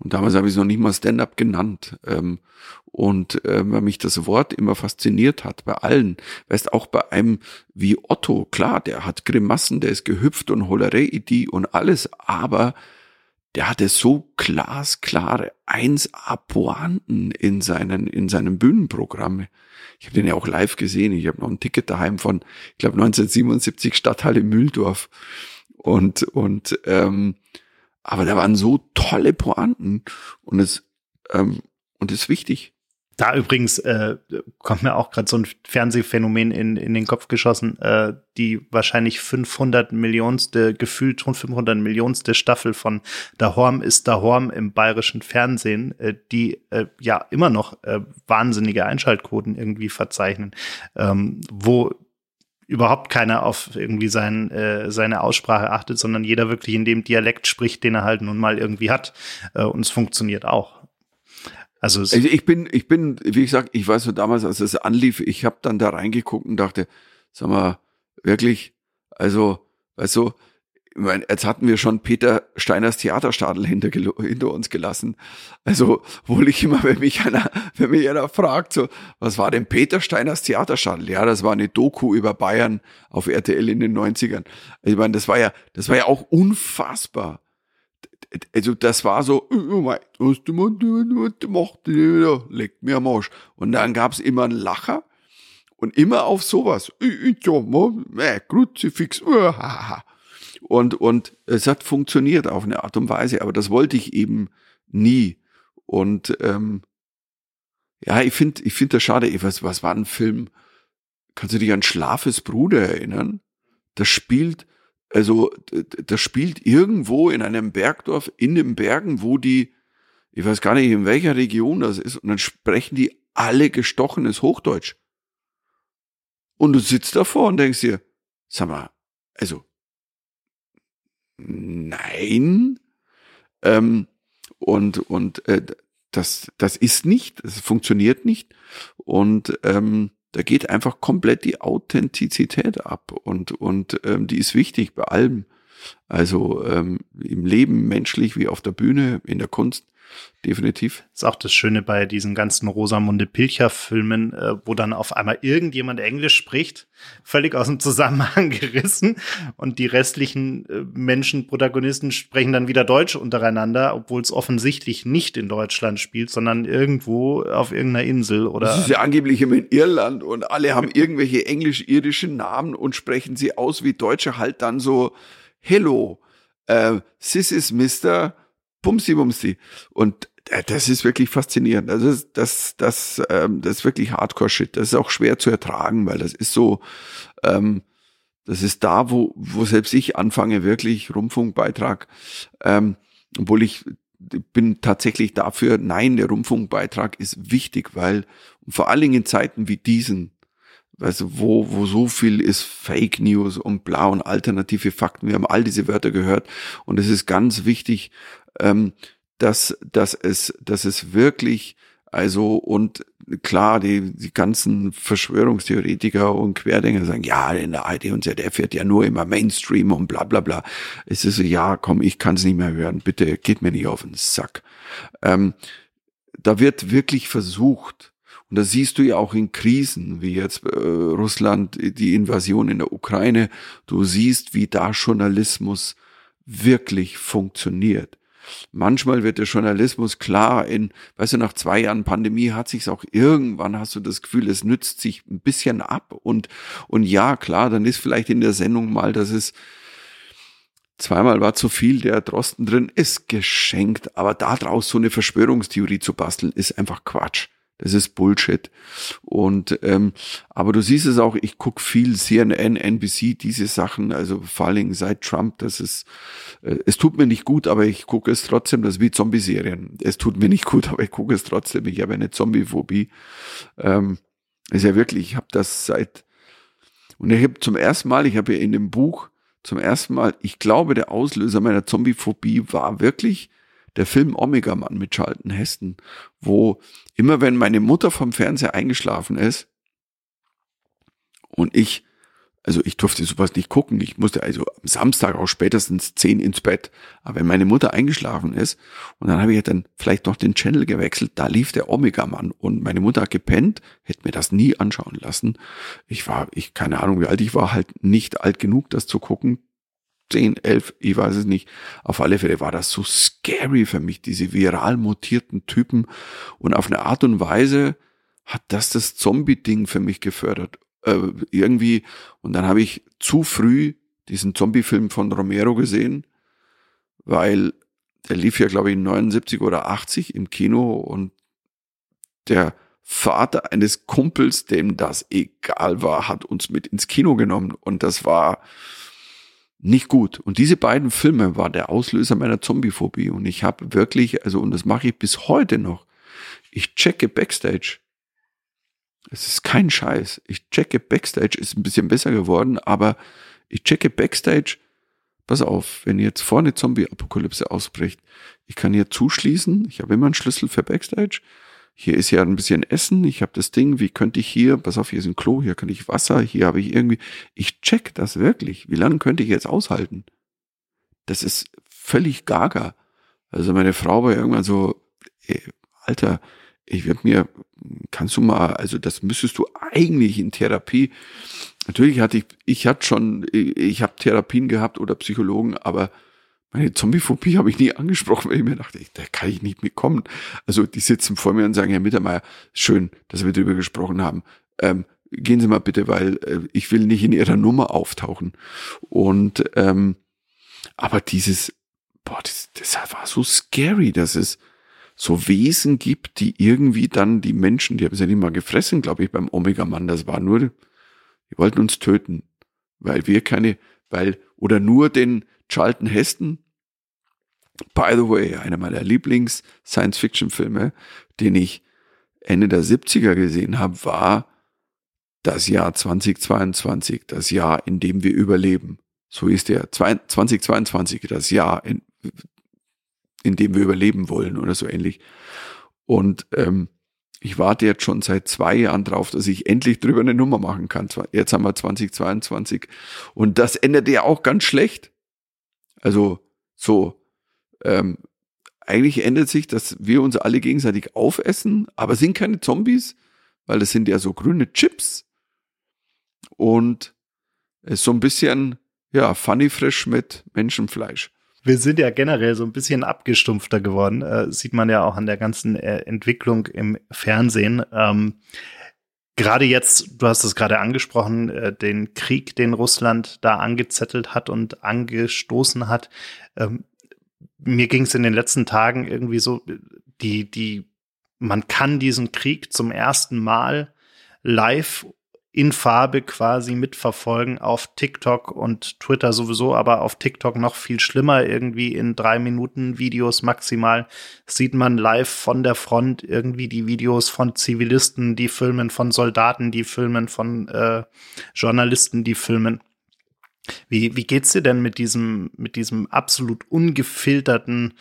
Speaker 1: Und damals habe ich es noch nicht mal Stand-up genannt. Ähm, und äh, weil mich das Wort immer fasziniert hat, bei allen. Weißt auch bei einem wie Otto, klar, der hat Grimassen, der ist gehüpft und Hollerei-Idee und alles, aber der hatte so glasklare 1A-Pointen in seinen, in seinem Bühnenprogramm. Ich habe den ja auch live gesehen. Ich habe noch ein Ticket daheim von, ich glaube, 1977 Stadthalle Mühldorf. Und, und ähm, aber da waren so tolle Pointen und es ähm, und ist wichtig.
Speaker 2: Da übrigens äh, kommt mir auch gerade so ein Fernsehphänomen in, in den Kopf geschossen, äh, die wahrscheinlich 500 Millionste, gefühlt 500 Millionste Staffel von Da Horm ist Da Horm im bayerischen Fernsehen, äh, die äh, ja immer noch äh, wahnsinnige Einschaltquoten irgendwie verzeichnen, ähm, wo überhaupt keiner auf irgendwie sein, äh, seine Aussprache achtet, sondern jeder wirklich in dem Dialekt spricht, den er halt nun mal irgendwie hat. Äh, und es funktioniert auch.
Speaker 1: Also, also ich bin, ich bin, wie gesagt, ich weiß nur damals, als es anlief, ich habe dann da reingeguckt und dachte, sag mal, wirklich, also, weißt du, ich meine, jetzt hatten wir schon Peter Steiners Theaterstadel hinter, hinter uns gelassen. Also, wohl ich immer, wenn mich einer, wenn mich einer fragt, so, was war denn Peter Steiners Theaterstadel? Ja, das war eine Doku über Bayern auf RTL in den 90ern. Ich meine, das war ja, das war ja auch unfassbar. Also, das war so, oh mein, was du gemacht, leckt mir am Arsch. Und dann gab's immer einen Lacher und immer auf sowas. Ja, Kruzifix, und, und es hat funktioniert auf eine Art und Weise, aber das wollte ich eben nie. Und ähm, ja, ich finde ich finde das schade. Was, was war ein Film? Kannst du dich an Schlafes Bruder erinnern? Das spielt, also das spielt irgendwo in einem Bergdorf in den Bergen, wo die, ich weiß gar nicht, in welcher Region das ist, und dann sprechen die alle gestochenes Hochdeutsch. Und du sitzt davor und denkst dir, sag mal, also nein. Ähm, und und äh, das, das ist nicht, das funktioniert nicht. Und ähm, da geht einfach komplett die Authentizität ab. Und, und ähm, die ist wichtig bei allem. Also ähm, im Leben menschlich wie auf der Bühne, in der Kunst definitiv.
Speaker 2: Das ist auch das Schöne bei diesen ganzen Rosamunde Pilcher-Filmen, äh, wo dann auf einmal irgendjemand Englisch spricht, völlig aus dem Zusammenhang gerissen und die restlichen äh, Menschen, Protagonisten sprechen dann wieder Deutsch untereinander, obwohl es offensichtlich nicht in Deutschland spielt, sondern irgendwo auf irgendeiner Insel oder. Das
Speaker 1: ist ja angeblich immer in Irland und alle haben irgendwelche englisch-irdischen Namen und sprechen sie aus wie Deutsche halt dann so Hello, uh, this is Mr. Bumsi Bumsi. Und äh, das ist wirklich faszinierend. Also das, das, das, ähm, das ist wirklich Hardcore-Shit. Das ist auch schwer zu ertragen, weil das ist so, ähm, das ist da, wo, wo selbst ich anfange, wirklich Rundfunkbeitrag, ähm, obwohl ich bin tatsächlich dafür, nein, der Rundfunkbeitrag ist wichtig, weil vor allen Dingen in Zeiten wie diesen, also wo, wo so viel ist Fake News und bla und alternative Fakten, wir haben all diese Wörter gehört und es ist ganz wichtig, ähm, dass, dass, es, dass es wirklich, also und klar, die, die ganzen Verschwörungstheoretiker und Querdenker sagen, ja, in der ARD und ZDF wird ja nur immer Mainstream und bla bla bla. Es ist so, ja, komm, ich kann es nicht mehr hören, bitte geht mir nicht auf den Sack. Ähm, da wird wirklich versucht, und das siehst du ja auch in Krisen, wie jetzt äh, Russland, die Invasion in der Ukraine, du siehst, wie da Journalismus wirklich funktioniert. Manchmal wird der Journalismus klar in, weißt du, nach zwei Jahren Pandemie hat sich's auch irgendwann hast du das Gefühl, es nützt sich ein bisschen ab und, und ja, klar, dann ist vielleicht in der Sendung mal, dass es zweimal war zu viel der Drosten drin, ist geschenkt, aber da draus so eine Verschwörungstheorie zu basteln, ist einfach Quatsch. Das ist Bullshit. Und ähm, aber du siehst es auch, ich guck viel CNN, NBC, diese Sachen, also vor allem seit Trump, das ist, äh, es tut mir nicht gut, aber ich gucke es trotzdem, das ist wie Zombie-Serien. Es tut mir nicht gut, aber ich gucke es trotzdem. Ich habe eine Zombie-Phobie. Ähm, ist ja wirklich, ich habe das seit und ich habe zum ersten Mal, ich habe ja in dem Buch zum ersten Mal, ich glaube, der Auslöser meiner Zombie-Phobie war wirklich der Film Omega Mann mit Charlton Heston, wo immer wenn meine Mutter vom Fernseher eingeschlafen ist und ich also ich durfte sowas nicht gucken. Ich musste also am Samstag auch spätestens zehn ins Bett. Aber wenn meine Mutter eingeschlafen ist und dann habe ich dann vielleicht noch den Channel gewechselt, da lief der Omega-Mann und meine Mutter hat gepennt, hätte mir das nie anschauen lassen. Ich war, ich keine Ahnung, wie alt ich war, halt nicht alt genug, das zu gucken. Zehn, elf, ich weiß es nicht. Auf alle Fälle war das so scary für mich, diese viral mutierten Typen. Und auf eine Art und Weise hat das das Zombie-Ding für mich gefördert äh, irgendwie. Und dann habe ich zu früh diesen Zombie-Film von Romero gesehen, weil der lief ja, glaube ich, 79 oder 80 im Kino und der Vater eines Kumpels, dem das egal war, hat uns mit ins Kino genommen und das war nicht gut. Und diese beiden Filme war der Auslöser meiner Zombiephobie und ich habe wirklich, also und das mache ich bis heute noch, ich checke Backstage es ist kein Scheiß. Ich checke Backstage, ist ein bisschen besser geworden, aber ich checke Backstage. Pass auf, wenn jetzt vorne Zombie-Apokalypse ausbricht, ich kann hier zuschließen, ich habe immer einen Schlüssel für Backstage. Hier ist ja ein bisschen Essen, ich habe das Ding, wie könnte ich hier, pass auf, hier ist ein Klo, hier kann ich Wasser, hier habe ich irgendwie, ich check das wirklich. Wie lange könnte ich jetzt aushalten? Das ist völlig gaga. Also meine Frau war irgendwann so, ey, Alter, ich werde mir, kannst du mal, also das müsstest du eigentlich in Therapie. Natürlich hatte ich, ich hatte schon, ich habe Therapien gehabt oder Psychologen, aber meine Zombiephobie habe ich nie angesprochen, weil ich mir dachte, da kann ich nicht mitkommen. Also die sitzen vor mir und sagen, Herr Mittermeier, schön, dass wir darüber gesprochen haben. Ähm, gehen Sie mal bitte, weil äh, ich will nicht in Ihrer Nummer auftauchen. Und ähm, aber dieses, boah, das, das war so scary, dass es so Wesen gibt, die irgendwie dann die Menschen, die haben sie ja nicht mal gefressen, glaube ich, beim Omega-Mann, das war nur, die wollten uns töten, weil wir keine, weil, oder nur den Charlton Heston, by the way, einer meiner Lieblings-Science-Fiction-Filme, den ich Ende der 70er gesehen habe, war das Jahr 2022, das Jahr, in dem wir überleben. So ist der 2022, das Jahr, in, in dem wir überleben wollen oder so ähnlich. Und ähm, ich warte jetzt schon seit zwei Jahren drauf, dass ich endlich drüber eine Nummer machen kann. Jetzt haben wir 2022 und das endet ja auch ganz schlecht. Also so, ähm, eigentlich ändert sich, dass wir uns alle gegenseitig aufessen, aber sind keine Zombies, weil das sind ja so grüne Chips und ist so ein bisschen, ja, funny frisch mit Menschenfleisch
Speaker 2: wir sind ja generell so ein bisschen abgestumpfter geworden. Äh, sieht man ja auch an der ganzen äh, Entwicklung im Fernsehen. Ähm, gerade jetzt, du hast es gerade angesprochen, äh, den Krieg, den Russland da angezettelt hat und angestoßen hat. Ähm, mir ging es in den letzten Tagen irgendwie so, die, die, man kann diesen Krieg zum ersten Mal live in Farbe quasi mitverfolgen auf TikTok und Twitter sowieso, aber auf TikTok noch viel schlimmer. Irgendwie in drei Minuten Videos maximal sieht man live von der Front irgendwie die Videos von Zivilisten, die filmen, von Soldaten, die filmen, von äh, Journalisten, die filmen. Wie, wie geht's dir denn mit diesem, mit diesem absolut ungefilterten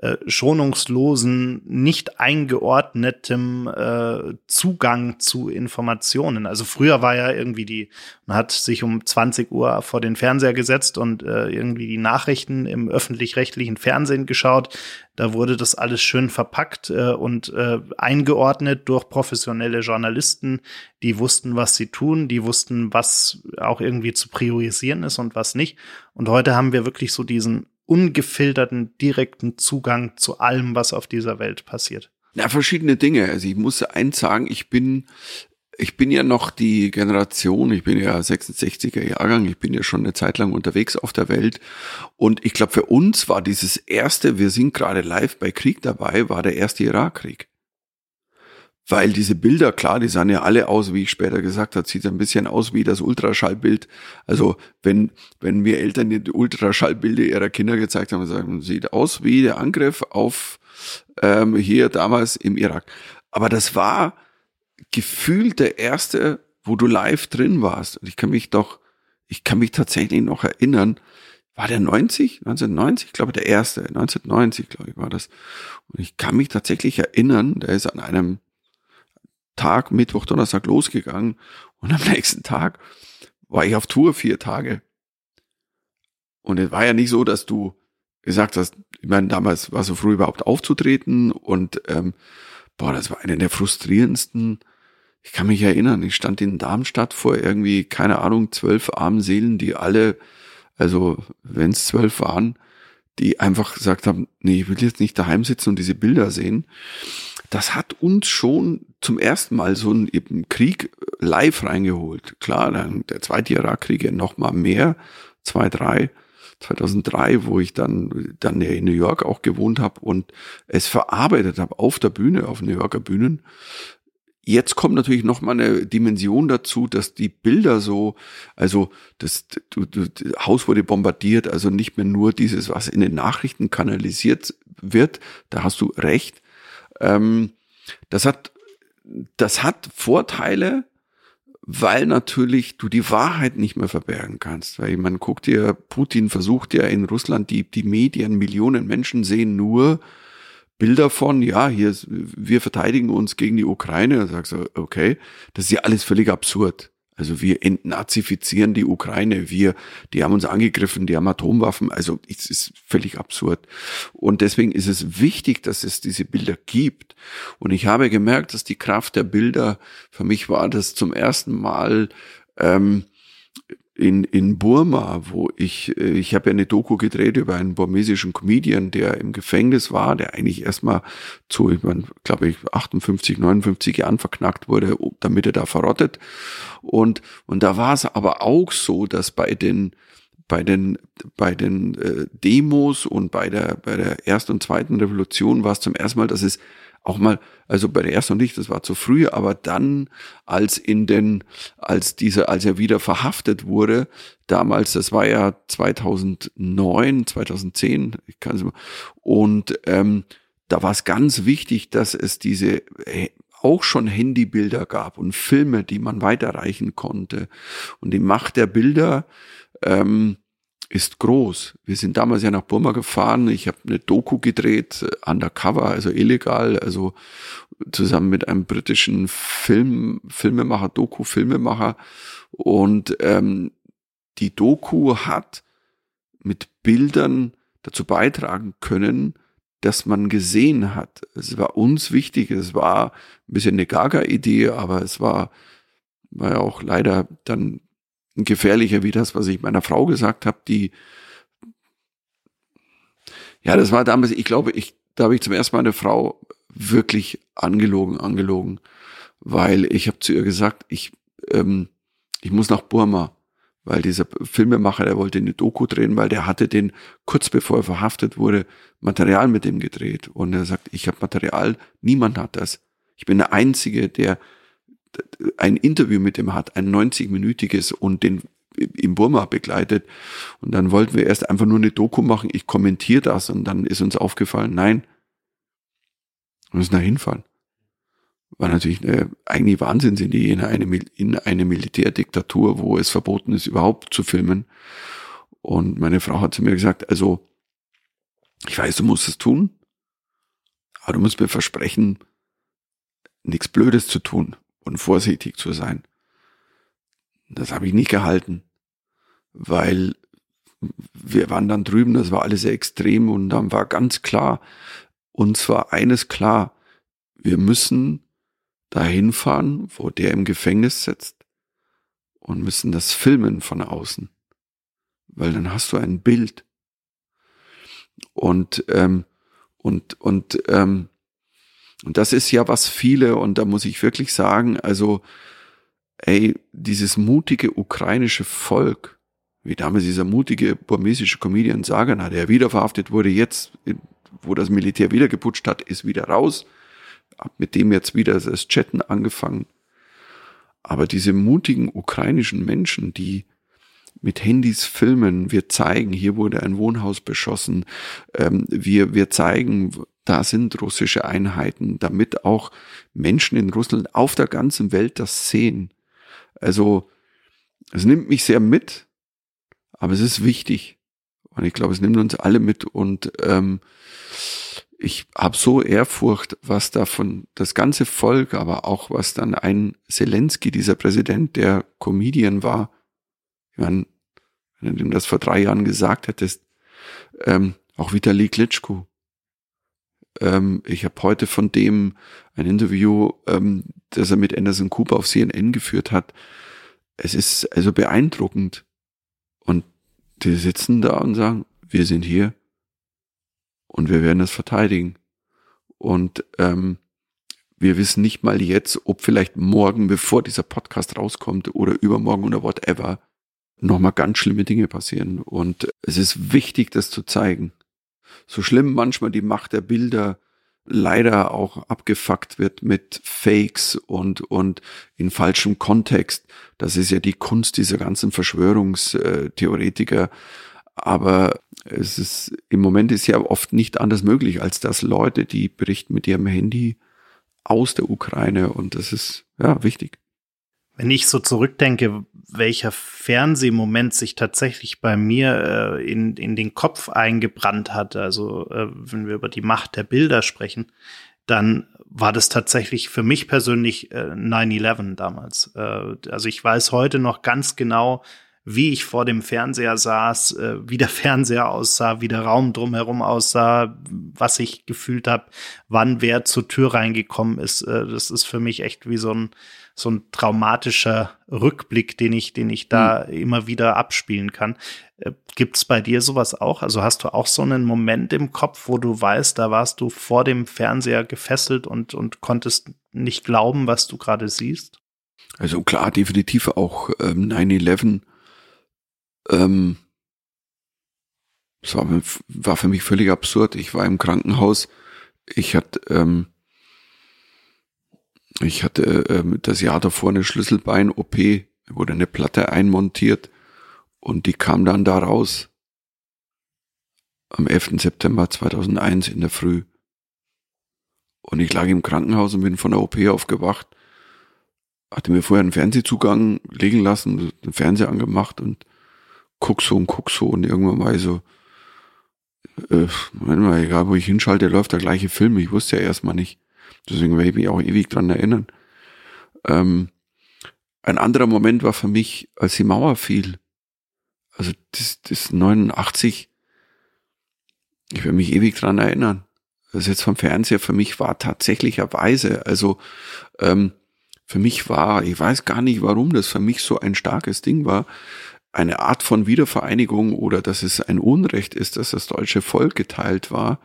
Speaker 2: äh, schonungslosen, nicht eingeordnetem äh, Zugang zu Informationen. Also früher war ja irgendwie die, man hat sich um 20 Uhr vor den Fernseher gesetzt und äh, irgendwie die Nachrichten im öffentlich-rechtlichen Fernsehen geschaut. Da wurde das alles schön verpackt äh, und äh, eingeordnet durch professionelle Journalisten, die wussten, was sie tun, die wussten, was auch irgendwie zu priorisieren ist und was nicht. Und heute haben wir wirklich so diesen ungefilterten, direkten Zugang zu allem, was auf dieser Welt passiert?
Speaker 1: Na, verschiedene Dinge. Also ich muss eins sagen, ich bin, ich bin ja noch die Generation, ich bin ja 66er Jahrgang, ich bin ja schon eine Zeit lang unterwegs auf der Welt. Und ich glaube, für uns war dieses erste, wir sind gerade live bei Krieg dabei, war der erste Irakkrieg. Weil diese Bilder, klar, die sahen ja alle aus, wie ich später gesagt habe, sieht ein bisschen aus wie das Ultraschallbild. Also wenn, wenn mir Eltern die Ultraschallbilder ihrer Kinder gezeigt haben, sagen, sieht aus wie der Angriff auf ähm, hier damals im Irak. Aber das war gefühlt der erste, wo du live drin warst. Und ich kann mich doch, ich kann mich tatsächlich noch erinnern, war der 90? 1990? Ich glaube, der erste. 1990, glaube ich, war das. Und ich kann mich tatsächlich erinnern, der ist an einem Tag, Mittwoch, Donnerstag losgegangen und am nächsten Tag war ich auf Tour vier Tage. Und es war ja nicht so, dass du gesagt hast, ich meine, damals war so früh überhaupt aufzutreten und ähm, boah, das war eine der frustrierendsten. Ich kann mich erinnern, ich stand in Darmstadt vor irgendwie, keine Ahnung, zwölf armen Seelen, die alle, also wenn es zwölf waren, die einfach gesagt haben, nee, ich will jetzt nicht daheim sitzen und diese Bilder sehen das hat uns schon zum ersten Mal so einen eben Krieg live reingeholt. Klar, dann der zweite Irakkrieg ja noch mal mehr, zwei, drei, 2003, wo ich dann dann in New York auch gewohnt habe und es verarbeitet habe auf der Bühne, auf New Yorker Bühnen. Jetzt kommt natürlich noch mal eine Dimension dazu, dass die Bilder so, also das, das Haus wurde bombardiert, also nicht mehr nur dieses, was in den Nachrichten kanalisiert wird. Da hast du recht ähm, das hat, das hat Vorteile, weil natürlich du die Wahrheit nicht mehr verbergen kannst. Weil man guckt dir, Putin versucht ja in Russland, die, die Medien, Millionen Menschen sehen nur Bilder von, ja, hier, wir verteidigen uns gegen die Ukraine. Da sagst du, okay, das ist ja alles völlig absurd. Also wir entnazifizieren die Ukraine, wir, die haben uns angegriffen, die haben Atomwaffen. Also es ist völlig absurd. Und deswegen ist es wichtig, dass es diese Bilder gibt. Und ich habe gemerkt, dass die Kraft der Bilder, für mich war das zum ersten Mal ähm, in, in Burma, wo ich, äh, ich habe ja eine Doku gedreht über einen burmesischen Comedian, der im Gefängnis war, der eigentlich erstmal zu, ich meine, glaube ich, 58, 59 Jahren verknackt wurde, damit er da verrottet. Und, und da war es aber auch so, dass bei den, bei den, bei den äh, Demos und bei der, bei der ersten und zweiten Revolution war es zum ersten Mal, dass es auch mal, also bei der ersten nicht, das war zu früh, aber dann, als in den, als dieser, als er wieder verhaftet wurde, damals, das war ja 2009, 2010, ich kann es und ähm, da war es ganz wichtig, dass es diese äh, auch schon Handybilder gab und Filme, die man weiterreichen konnte. Und die Macht der Bilder ähm, ist groß. Wir sind damals ja nach Burma gefahren. Ich habe eine Doku gedreht, äh, undercover, also illegal, also zusammen mit einem britischen Film, Filmemacher, Doku-Filmemacher. Und ähm, die Doku hat mit Bildern dazu beitragen können, dass man gesehen hat. Es war uns wichtig, es war ein bisschen eine Gaga-Idee, aber es war, war ja auch leider dann gefährlicher wie das, was ich meiner Frau gesagt habe, die ja, das war damals, ich glaube, ich, da habe ich zum ersten Mal eine Frau wirklich angelogen, angelogen, weil ich habe zu ihr gesagt, ich, ähm, ich muss nach Burma, weil dieser Filmemacher, der wollte eine Doku drehen, weil der hatte den kurz bevor er verhaftet wurde Material mit dem gedreht und er sagt, ich habe Material, niemand hat das. Ich bin der einzige, der ein Interview mit ihm hat, ein 90-minütiges und den in Burma begleitet. Und dann wollten wir erst einfach nur eine Doku machen, ich kommentiere das und dann ist uns aufgefallen, nein, wir müssen da hinfahren. War natürlich eine, eigentlich Wahnsinn sind die in eine, in eine Militärdiktatur, wo es verboten ist, überhaupt zu filmen. Und meine Frau hat zu mir gesagt, also, ich weiß, du musst es tun, aber du musst mir versprechen, nichts Blödes zu tun und vorsichtig zu sein. Das habe ich nicht gehalten, weil wir waren dann drüben, das war alles sehr extrem und dann war ganz klar, uns war eines klar, wir müssen dahin fahren, wo der im Gefängnis sitzt und müssen das filmen von außen, weil dann hast du ein Bild und ähm, und und ähm, und das ist ja was viele, und da muss ich wirklich sagen, also, ey, dieses mutige ukrainische Volk, wie damals dieser mutige burmesische Comedian Sagana, der wieder verhaftet wurde, jetzt, wo das Militär wieder geputscht hat, ist wieder raus, hab mit dem jetzt wieder das Chatten angefangen. Aber diese mutigen ukrainischen Menschen, die mit Handys filmen, wir zeigen, hier wurde ein Wohnhaus beschossen, ähm, wir, wir zeigen, da sind russische Einheiten, damit auch Menschen in Russland auf der ganzen Welt das sehen. Also es nimmt mich sehr mit, aber es ist wichtig. Und ich glaube, es nimmt uns alle mit. Und ähm, ich habe so Ehrfurcht, was davon das ganze Volk, aber auch was dann ein Zelensky, dieser Präsident, der Comedian war, ich meine, wenn du ihm das vor drei Jahren gesagt hättest, ähm, auch Vitali Klitschko, ähm, ich habe heute von dem ein Interview, ähm, das er mit Anderson Cooper auf CNN geführt hat. Es ist also beeindruckend. Und die sitzen da und sagen, wir sind hier und wir werden das verteidigen. Und ähm, wir wissen nicht mal jetzt, ob vielleicht morgen, bevor dieser Podcast rauskommt oder übermorgen oder whatever, nochmal ganz schlimme Dinge passieren. Und es ist wichtig, das zu zeigen so schlimm manchmal die Macht der Bilder leider auch abgefuckt wird mit Fakes und, und in falschem Kontext. Das ist ja die Kunst dieser ganzen Verschwörungstheoretiker. Aber es ist, im Moment ist ja oft nicht anders möglich, als dass Leute, die berichten mit ihrem Handy aus der Ukraine und das ist, ja, wichtig.
Speaker 2: Wenn ich so zurückdenke, welcher Fernsehmoment sich tatsächlich bei mir äh, in, in den Kopf eingebrannt hat, also äh, wenn wir über die Macht der Bilder sprechen, dann war das tatsächlich für mich persönlich äh, 9-11 damals. Äh, also ich weiß heute noch ganz genau, wie ich vor dem Fernseher saß, äh, wie der Fernseher aussah, wie der Raum drumherum aussah, was ich gefühlt habe, wann wer zur Tür reingekommen ist. Äh, das ist für mich echt wie so ein so ein traumatischer Rückblick, den ich, den ich da mhm. immer wieder abspielen kann. Äh, gibt's bei dir sowas auch? Also hast du auch so einen Moment im Kopf, wo du weißt, da warst du vor dem Fernseher gefesselt und, und konntest nicht glauben, was du gerade siehst?
Speaker 1: Also klar, definitiv auch ähm, 9-11 ähm, das war, war für mich völlig absurd. Ich war im Krankenhaus. Ich hatte, ähm, ich hatte ähm, das Jahr davor eine Schlüsselbein-OP, wurde eine Platte einmontiert und die kam dann da raus. Am 11. September 2001 in der Früh. Und ich lag im Krankenhaus und bin von der OP aufgewacht. Hatte mir vorher einen Fernsehzugang legen lassen, den Fernseher angemacht und guck so und guck so und irgendwann mal so, äh, Moment mal, egal wo ich hinschalte, läuft der gleiche Film. Ich wusste ja erstmal nicht. Deswegen werde ich mich auch ewig dran erinnern. Ähm, ein anderer Moment war für mich, als die Mauer fiel. Also das, das 89, ich werde mich ewig dran erinnern. Das jetzt vom Fernseher für mich war tatsächlicherweise, also ähm, für mich war, ich weiß gar nicht, warum das für mich so ein starkes Ding war eine Art von Wiedervereinigung oder dass es ein Unrecht ist, dass das deutsche Volk geteilt war.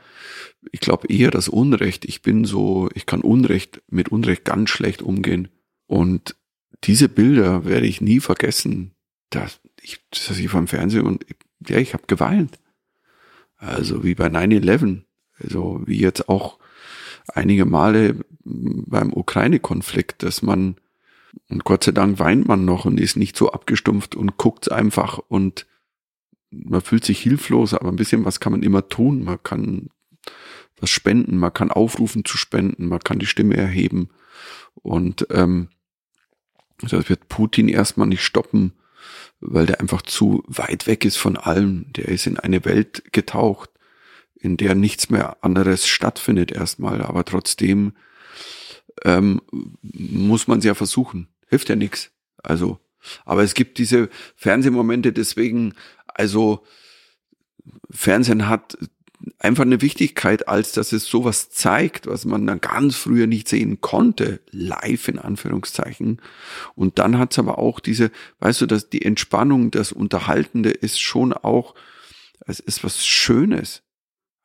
Speaker 1: Ich glaube eher das Unrecht. Ich bin so, ich kann Unrecht mit Unrecht ganz schlecht umgehen. Und diese Bilder werde ich nie vergessen. Das, ich, das ich vom Fernsehen und ja, ich habe geweint. Also wie bei 9-11. Also wie jetzt auch einige Male beim Ukraine-Konflikt, dass man und Gott sei Dank weint man noch und ist nicht so abgestumpft und guckt einfach und man fühlt sich hilflos, aber ein bisschen was kann man immer tun. Man kann was spenden, man kann aufrufen zu spenden, man kann die Stimme erheben. Und ähm, das wird Putin erstmal nicht stoppen, weil der einfach zu weit weg ist von allem. Der ist in eine Welt getaucht, in der nichts mehr anderes stattfindet erstmal, aber trotzdem ähm, muss man es ja versuchen. Hilft ja nichts. Also, aber es gibt diese Fernsehmomente, deswegen, also Fernsehen hat einfach eine Wichtigkeit, als dass es sowas zeigt, was man dann ganz früher nicht sehen konnte, live in Anführungszeichen. Und dann hat es aber auch diese, weißt du, dass die Entspannung, das Unterhaltende ist schon auch, es ist was Schönes.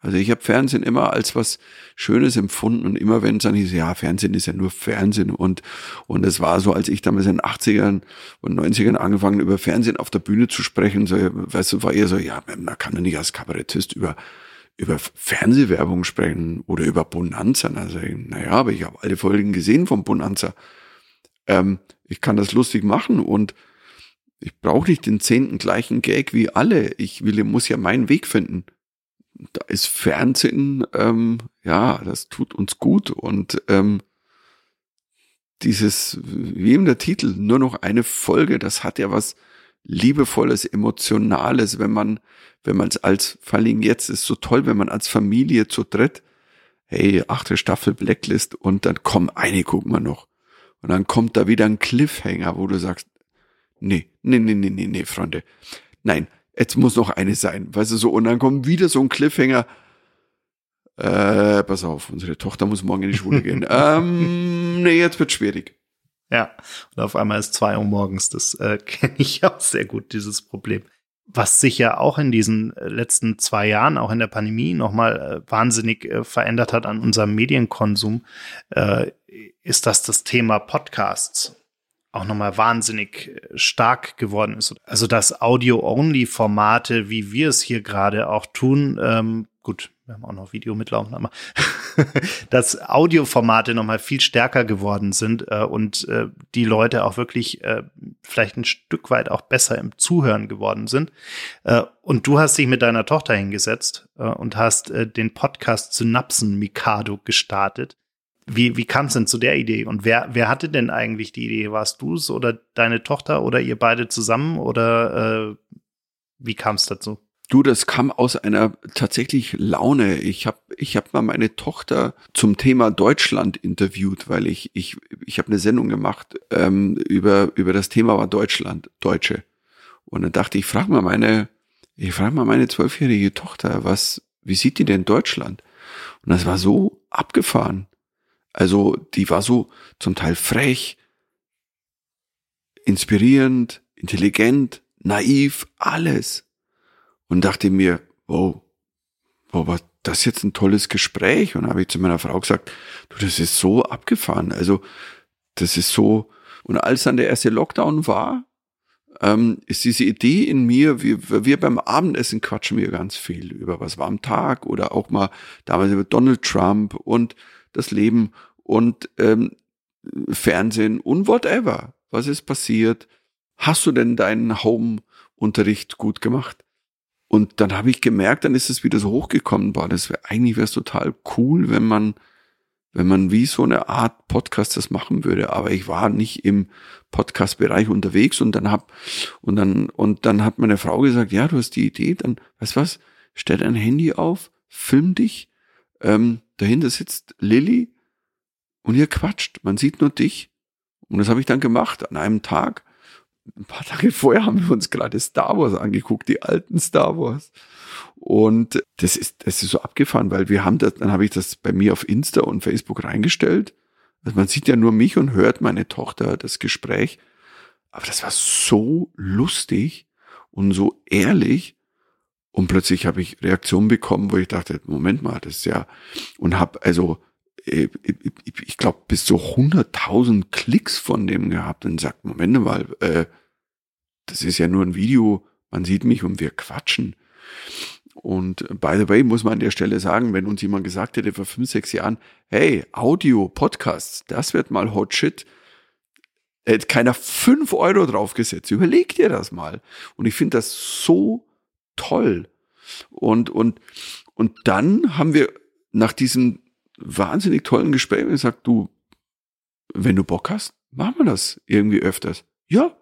Speaker 1: Also ich habe Fernsehen immer als was Schönes empfunden und immer wenn es dann hieß, ja, Fernsehen ist ja nur Fernsehen und und es war so, als ich damals in den 80ern und 90ern angefangen über Fernsehen auf der Bühne zu sprechen, so, weißt du, war eher so, ja, man kann ja nicht als Kabarettist über über Fernsehwerbung sprechen oder über Bonanza. Also, naja, aber ich habe alle Folgen gesehen von Bonanza. Ähm, ich kann das lustig machen und ich brauche nicht den zehnten gleichen Gag wie alle. Ich will, muss ja meinen Weg finden. Da ist Fernsehen, ähm, ja, das tut uns gut und ähm, dieses, wie eben der Titel, nur noch eine Folge, das hat ja was liebevolles, emotionales, wenn man, wenn man es als, vor allem jetzt ist so toll, wenn man als Familie zu dritt, hey, achte Staffel Blacklist und dann komm, eine gucken wir noch. Und dann kommt da wieder ein Cliffhanger, wo du sagst, nee, nee, nee, nee, nee, nee, Freunde. Nein, jetzt muss noch eine sein. Weißt du so, und dann kommt wieder so ein Cliffhanger. Äh, pass auf, unsere Tochter muss morgen in die Schule gehen. ähm, nee, jetzt wird schwierig.
Speaker 2: Ja, und auf einmal ist zwei Uhr morgens. Das äh, kenne ich auch sehr gut, dieses Problem. Was sich ja auch in diesen äh, letzten zwei Jahren, auch in der Pandemie, nochmal äh, wahnsinnig äh, verändert hat an unserem Medienkonsum, ist, dass das Thema Podcasts auch nochmal wahnsinnig stark geworden ist. Also dass Audio-Only-Formate, wie wir es hier gerade auch tun, ähm, gut, wir haben auch noch Video mitlaufen, aber dass Audioformate nochmal viel stärker geworden sind äh, und äh, die Leute auch wirklich äh, vielleicht ein Stück weit auch besser im Zuhören geworden sind. Äh, und du hast dich mit deiner Tochter hingesetzt äh, und hast äh, den Podcast Synapsen Mikado gestartet. Wie, wie kam es denn zu der Idee? Und wer, wer hatte denn eigentlich die Idee? Warst du es oder deine Tochter oder ihr beide zusammen? Oder wie kam es dazu?
Speaker 1: Du, das kam aus einer tatsächlich Laune. Ich habe ich hab mal meine Tochter zum Thema Deutschland interviewt, weil ich ich ich habe eine Sendung gemacht ähm, über über das Thema war Deutschland, Deutsche. Und dann dachte ich, frag mal meine ich frage mal meine zwölfjährige Tochter, was wie sieht die denn Deutschland? Und das war so abgefahren. Also die war so zum Teil frech, inspirierend, intelligent, naiv, alles und dachte mir, wow, wow, war das jetzt ein tolles Gespräch? Und habe ich zu meiner Frau gesagt, du, das ist so abgefahren. Also, das ist so. Und als dann der erste Lockdown war, ähm, ist diese Idee in mir, wir, wir beim Abendessen quatschen wir ganz viel über was war am Tag oder auch mal damals über Donald Trump und das Leben und ähm, Fernsehen und whatever. Was ist passiert? Hast du denn deinen Home-Unterricht gut gemacht? Und dann habe ich gemerkt, dann ist es wieder so hochgekommen, boah, das wäre eigentlich wäre es total cool, wenn man wenn man wie so eine Art Podcast das machen würde, aber ich war nicht im Podcast Bereich unterwegs und dann hab und dann und dann hat meine Frau gesagt, ja, du hast die Idee, dann weißt was, stell dein Handy auf, film dich, ähm, dahinter sitzt Lilly und ihr quatscht, man sieht nur dich. Und das habe ich dann gemacht an einem Tag ein paar Tage vorher haben wir uns gerade Star Wars angeguckt, die alten Star Wars. Und das ist, das ist so abgefahren, weil wir haben das, dann habe ich das bei mir auf Insta und Facebook reingestellt. Also man sieht ja nur mich und hört meine Tochter das Gespräch. Aber das war so lustig und so ehrlich. Und plötzlich habe ich Reaktionen bekommen, wo ich dachte, Moment mal, das ist ja, und habe also ich glaube, bis zu 100.000 Klicks von dem gehabt und sagt, Moment mal, äh, das ist ja nur ein Video, man sieht mich und wir quatschen. Und by the way, muss man an der Stelle sagen, wenn uns jemand gesagt hätte vor fünf, sechs Jahren, hey, Audio, Podcasts, das wird mal Hot Shit, hätte keiner fünf Euro draufgesetzt. Überleg dir das mal. Und ich finde das so toll. Und, und, und dann haben wir nach diesem wahnsinnig tollen Gespräch gesagt, du, wenn du Bock hast, machen wir das irgendwie öfters. Ja,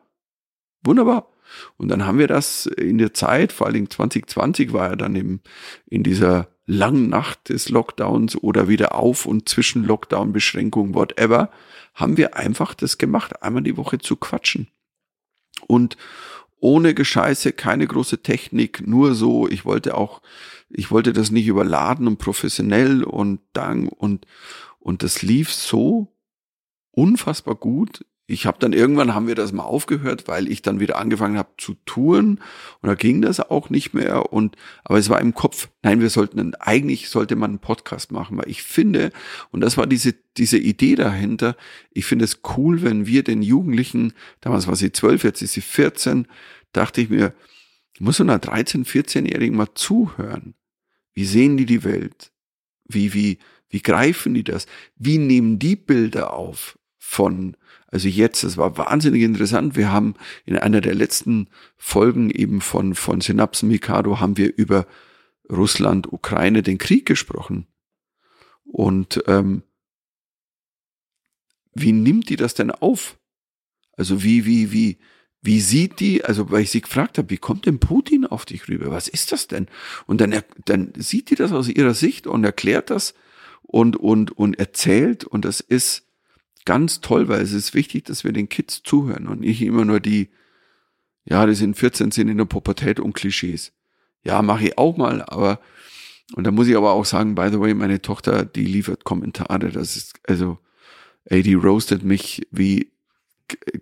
Speaker 1: wunderbar. Und dann haben wir das in der Zeit, vor allem 2020 war ja dann im, in dieser langen Nacht des Lockdowns oder wieder auf und zwischen Lockdown-Beschränkungen, whatever, haben wir einfach das gemacht, einmal die Woche zu quatschen. Und ohne Gescheiße, keine große Technik, nur so, ich wollte auch, ich wollte das nicht überladen und professionell und dann und, und das lief so unfassbar gut. Ich habe dann irgendwann haben wir das mal aufgehört, weil ich dann wieder angefangen habe zu touren und da ging das auch nicht mehr und aber es war im Kopf, nein, wir sollten eigentlich sollte man einen Podcast machen, weil ich finde und das war diese diese Idee dahinter, ich finde es cool, wenn wir den Jugendlichen, damals war sie zwölf, jetzt ist sie 14, dachte ich mir, muss so einer 13, 14-Jährigen mal zuhören, Wie sehen die die Welt? Wie, wie, wie greifen die das? Wie nehmen die Bilder auf von, also jetzt, das war wahnsinnig interessant. Wir haben in einer der letzten Folgen eben von, von Synapsen Mikado haben wir über Russland, Ukraine, den Krieg gesprochen. Und ähm, wie nimmt die das denn auf? Also wie, wie, wie, wie sieht die, also weil ich sie gefragt habe, wie kommt denn Putin auf dich rüber? Was ist das denn? Und dann, dann sieht die das aus ihrer Sicht und erklärt das und, und, und erzählt und das ist ganz toll, weil es ist wichtig, dass wir den Kids zuhören und nicht immer nur die, ja, die sind 14, sind in der Pubertät und Klischees. Ja, mache ich auch mal, aber und da muss ich aber auch sagen, by the way, meine Tochter, die liefert Kommentare, das ist, also, ey, die roastet mich wie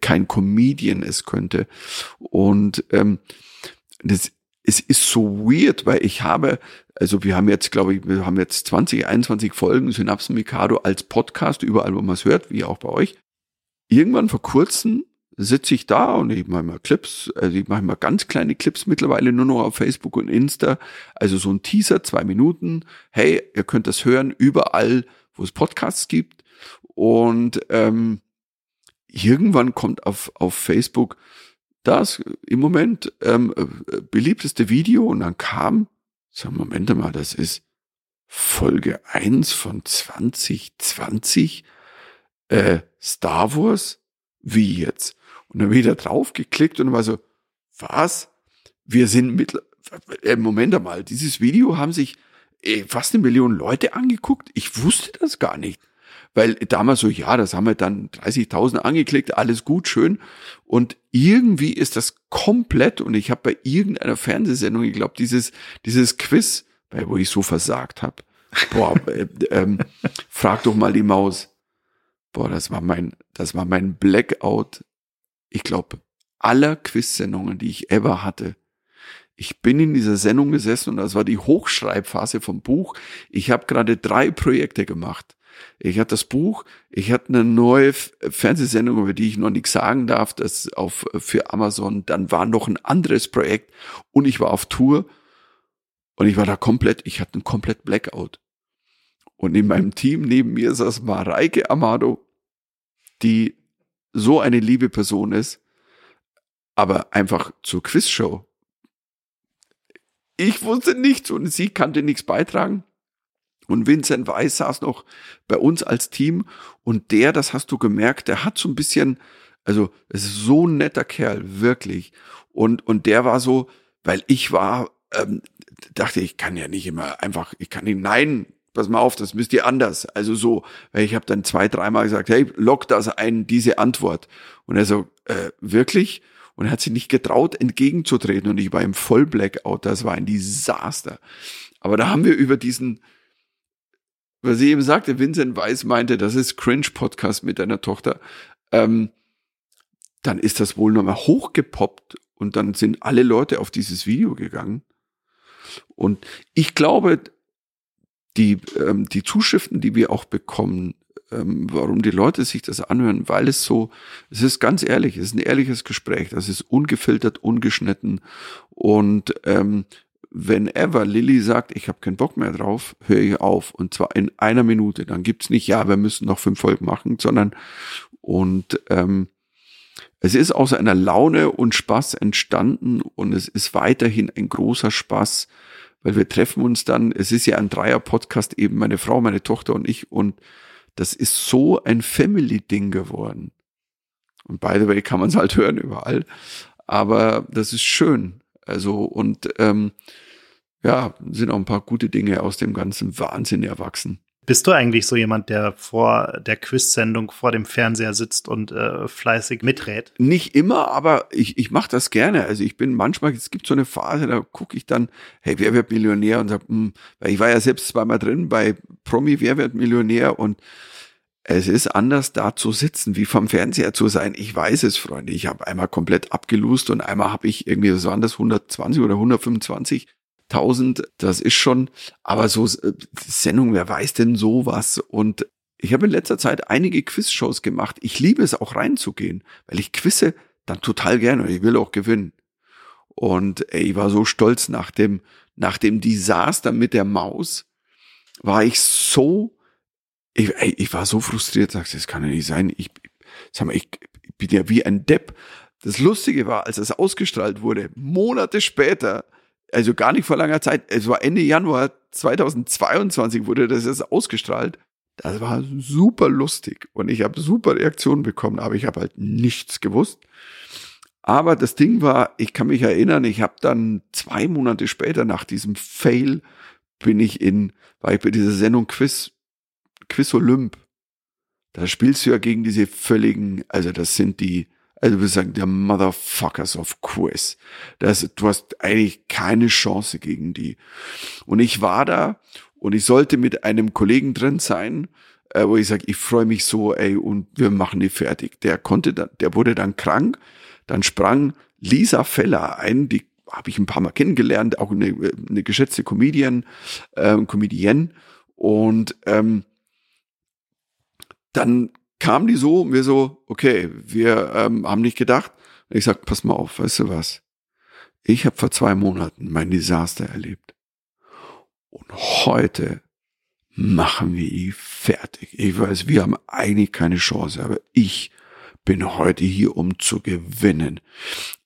Speaker 1: kein Comedian es könnte. Und ähm, das, es ist so weird, weil ich habe, also wir haben jetzt, glaube ich, wir haben jetzt 20, 21 Folgen Synapsen Mikado als Podcast, überall, wo man es hört, wie auch bei euch. Irgendwann vor kurzem sitze ich da und ich mache mal Clips, also ich mache mal ganz kleine Clips mittlerweile nur noch auf Facebook und Insta, also so ein Teaser, zwei Minuten, hey, ihr könnt das hören überall, wo es Podcasts gibt und ähm, irgendwann kommt auf, auf Facebook das im Moment ähm, beliebteste Video und dann kam, sag Moment mal, das ist Folge eins von 2020 äh, Star Wars, wie jetzt? Und dann wieder drauf geklickt und war so, was? Wir sind mit, äh, Moment einmal, dieses Video haben sich äh, fast eine Million Leute angeguckt. Ich wusste das gar nicht. Weil damals so, ja, das haben wir dann 30.000 angeklickt, alles gut, schön. Und irgendwie ist das komplett, und ich habe bei irgendeiner Fernsehsendung, ich glaube, dieses, dieses Quiz, bei wo ich so versagt habe, boah, äh, ähm, frag doch mal die Maus. Boah, das war mein, das war mein Blackout. Ich glaube, aller Quiz-Sendungen, die ich ever hatte. Ich bin in dieser Sendung gesessen und das war die Hochschreibphase vom Buch. Ich habe gerade drei Projekte gemacht. Ich hatte das Buch, ich hatte eine neue Fernsehsendung, über die ich noch nichts sagen darf, das auf, für Amazon. Dann war noch ein anderes Projekt und ich war auf Tour und ich war da komplett, ich hatte einen komplett Blackout. Und in meinem Team neben mir saß Mareike Amado, die so eine liebe Person ist, aber einfach zur Quizshow. Ich wusste nichts und sie kannte nichts beitragen. Und Vincent Weiss saß noch bei uns als Team und der, das hast du gemerkt, der hat so ein bisschen, also es ist so ein netter Kerl, wirklich. Und, und der war so, weil ich war, ähm, dachte ich, kann ja nicht immer einfach, ich kann nicht, nein, pass mal auf, das müsst ihr anders. Also so, weil ich habe dann zwei, dreimal gesagt, hey, lock das ein, diese Antwort. Und er so, äh, wirklich? Und er hat sich nicht getraut, entgegenzutreten. Und ich war im Vollblackout, das war ein Desaster. Aber da haben wir über diesen, was sie eben sagte, Vincent Weiss meinte, das ist Cringe-Podcast mit deiner Tochter, ähm, dann ist das wohl nochmal hochgepoppt und dann sind alle Leute auf dieses Video gegangen. Und ich glaube, die, ähm, die Zuschriften, die wir auch bekommen, ähm, warum die Leute sich das anhören, weil es so, es ist ganz ehrlich, es ist ein ehrliches Gespräch, das ist ungefiltert, ungeschnitten und ähm, whenever Lilly sagt, ich habe keinen Bock mehr drauf, höre ich auf. Und zwar in einer Minute. Dann gibt's nicht, ja, wir müssen noch fünf Folgen machen, sondern und ähm, es ist aus einer Laune und Spaß entstanden und es ist weiterhin ein großer Spaß, weil wir treffen uns dann, es ist ja ein Dreier-Podcast, eben meine Frau, meine Tochter und ich und das ist so ein Family-Ding geworden. Und by the way kann man es halt hören überall. Aber das ist schön. Also und ähm, ja, sind auch ein paar gute Dinge aus dem ganzen Wahnsinn erwachsen.
Speaker 2: Bist du eigentlich so jemand, der vor der Quiz-Sendung vor dem Fernseher sitzt und äh, fleißig miträt?
Speaker 1: Nicht immer, aber ich, ich mache das gerne. Also ich bin manchmal, es gibt so eine Phase, da gucke ich dann, hey, wer wird Millionär? Und sag, hm, weil ich war ja selbst zweimal drin bei Promi, wer wird Millionär? Und es ist anders, da zu sitzen, wie vom Fernseher zu sein. Ich weiß es, Freunde. Ich habe einmal komplett abgelust und einmal habe ich irgendwie, was waren das, 120 oder 125 1000, das ist schon, aber so äh, Sendung, wer weiß denn sowas? Und ich habe in letzter Zeit einige Quizshows gemacht. Ich liebe es auch reinzugehen, weil ich quizze dann total gerne und ich will auch gewinnen. Und ey, ich war so stolz nach dem, nach dem Desaster mit der Maus, war ich so, ich, ich war so frustriert, sagst, das kann ja nicht sein. Ich, sag mal, ich, ich bin ja wie ein Depp. Das Lustige war, als es ausgestrahlt wurde, Monate später, also gar nicht vor langer Zeit, es war Ende Januar 2022 wurde das jetzt ausgestrahlt. Das war super lustig und ich habe super Reaktionen bekommen, aber ich habe halt nichts gewusst. Aber das Ding war, ich kann mich erinnern, ich habe dann zwei Monate später nach diesem Fail bin ich in, war ich bei dieser Sendung Quiz, Quiz Olymp. Da spielst du ja gegen diese völligen, also das sind die, also wir sagen, der Motherfuckers of Quiz. Das, du hast eigentlich keine Chance gegen die. Und ich war da und ich sollte mit einem Kollegen drin sein, äh, wo ich sage, ich freue mich so, ey, und wir machen die fertig. Der konnte dann, der wurde dann krank dann sprang Lisa Feller ein, die habe ich ein paar Mal kennengelernt, auch eine, eine geschätzte Comedian, äh, Comedienne. Und ähm, dann kam die so, wir so, okay, wir ähm, haben nicht gedacht. Und ich sag, pass mal auf, weißt du was? Ich habe vor zwei Monaten mein Desaster erlebt. Und heute machen wir ihn fertig. Ich weiß, wir haben eigentlich keine Chance, aber ich bin heute hier, um zu gewinnen.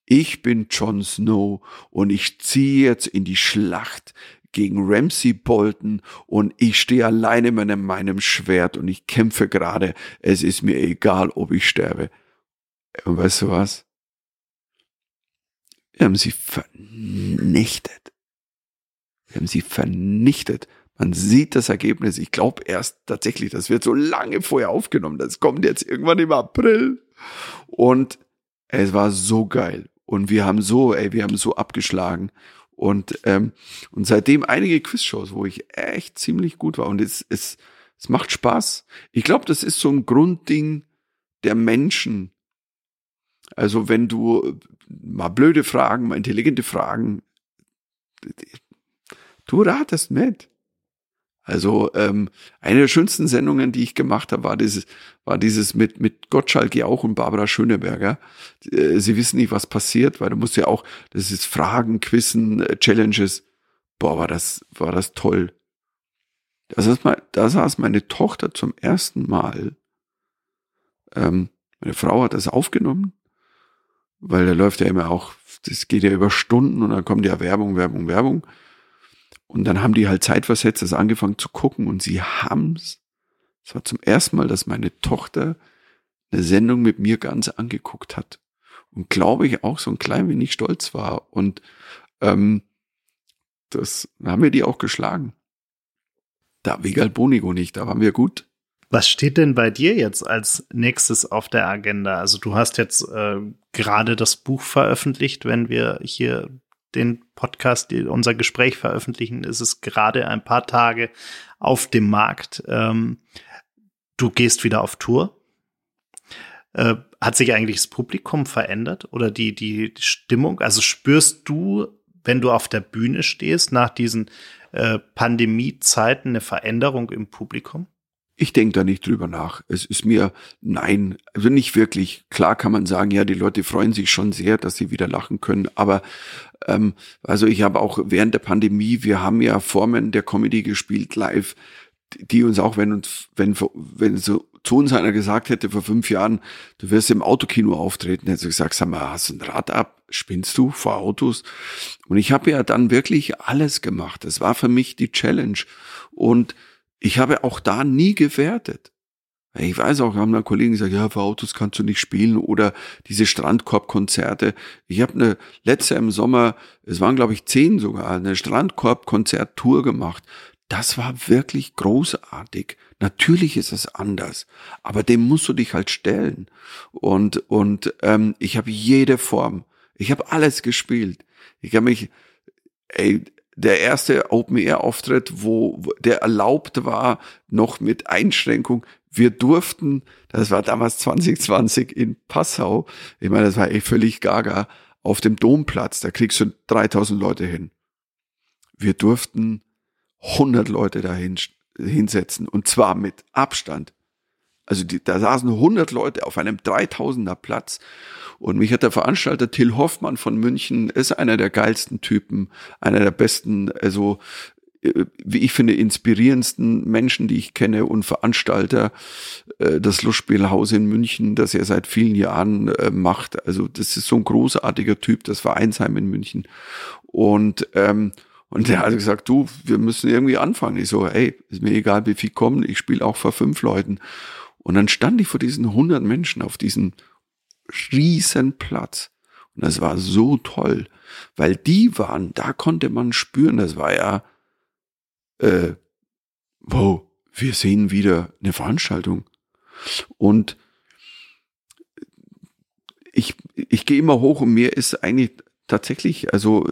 Speaker 1: Ich bin Jon Snow und ich ziehe jetzt in die Schlacht gegen Ramsey Bolton und ich stehe alleine mit meinem Schwert und ich kämpfe gerade. Es ist mir egal, ob ich sterbe. Und weißt du was? Wir haben sie vernichtet. Wir haben sie vernichtet. Man sieht das Ergebnis. Ich glaube erst tatsächlich, das wird so lange vorher aufgenommen. Das kommt jetzt irgendwann im April. Und es war so geil. Und wir haben so, ey, wir haben so abgeschlagen. Und, ähm, und seitdem einige Quizshows, wo ich echt ziemlich gut war. Und es, es, es macht Spaß. Ich glaube, das ist so ein Grundding der Menschen. Also wenn du mal blöde Fragen, mal intelligente Fragen, du ratest mit. Also ähm, eine der schönsten Sendungen, die ich gemacht habe, war dieses, war dieses mit, mit Gottschalk auch und Barbara Schöneberger. Äh, sie wissen nicht, was passiert, weil du musst ja auch, das ist Fragen, Quizzen, äh, Challenges. Boah, war das, war das toll. Da saß, mal, da saß meine Tochter zum ersten Mal. Ähm, meine Frau hat das aufgenommen, weil da läuft ja immer auch, das geht ja über Stunden und dann kommt ja Werbung, Werbung, Werbung. Und dann haben die halt zeitversetzt das angefangen zu gucken und sie haben's. Es war zum ersten Mal, dass meine Tochter eine Sendung mit mir ganz angeguckt hat. Und glaube ich auch so ein klein wenig stolz war. Und ähm, das haben wir die auch geschlagen. Da Vigal Bonigo nicht, da waren wir gut.
Speaker 2: Was steht denn bei dir jetzt als nächstes auf der Agenda? Also du hast jetzt äh, gerade das Buch veröffentlicht, wenn wir hier den Podcast, unser Gespräch veröffentlichen, ist es gerade ein paar Tage auf dem Markt. Ähm, du gehst wieder auf Tour. Äh, hat sich eigentlich das Publikum verändert oder die, die, Stimmung? Also spürst du, wenn du auf der Bühne stehst, nach diesen äh, Pandemiezeiten eine Veränderung im Publikum?
Speaker 1: Ich denke da nicht drüber nach. Es ist mir, nein, also nicht wirklich. Klar kann man sagen, ja, die Leute freuen sich schon sehr, dass sie wieder lachen können. Aber ähm, also ich habe auch während der Pandemie, wir haben ja Formen der Comedy gespielt live, die uns auch, wenn uns, wenn, wenn so zu uns einer gesagt hätte vor fünf Jahren, du wirst im Autokino auftreten, hätte ich gesagt, sag mal, hast du ein Rad ab? Spinnst du vor Autos? Und ich habe ja dann wirklich alles gemacht. Das war für mich die Challenge. Und ich habe auch da nie gewertet. Ich weiß auch, haben da Kollegen gesagt, ja, für Autos kannst du nicht spielen oder diese Strandkorbkonzerte. Ich habe eine letzte im Sommer, es waren glaube ich zehn sogar, eine Strandkorbkonzerttour gemacht. Das war wirklich großartig. Natürlich ist es anders, aber dem musst du dich halt stellen. Und und ähm, ich habe jede Form, ich habe alles gespielt. Ich habe mich, ey, der erste Open-Air-Auftritt, wo der erlaubt war, noch mit Einschränkung. Wir durften, das war damals 2020 in Passau, ich meine, das war eh völlig gaga, auf dem Domplatz, da kriegst du 3000 Leute hin. Wir durften 100 Leute dahin hinsetzen und zwar mit Abstand. Also die, da saßen 100 Leute auf einem 3000er Platz. Und mich hat der Veranstalter Till Hoffmann von München, ist einer der geilsten Typen, einer der besten, also äh, wie ich finde, inspirierendsten Menschen, die ich kenne und Veranstalter, äh, das Lustspielhaus in München, das er seit vielen Jahren äh, macht. Also das ist so ein großartiger Typ, das Vereinsheim in München. Und ähm, und der hat gesagt, du, wir müssen irgendwie anfangen. Ich so, hey, ist mir egal, wie viel kommen, ich spiele auch vor fünf Leuten. Und dann stand ich vor diesen 100 Menschen auf diesem riesen Platz. Und das war so toll, weil die waren, da konnte man spüren, das war ja äh, wow, wir sehen wieder eine Veranstaltung. Und ich, ich gehe immer hoch und mir ist eigentlich tatsächlich, also,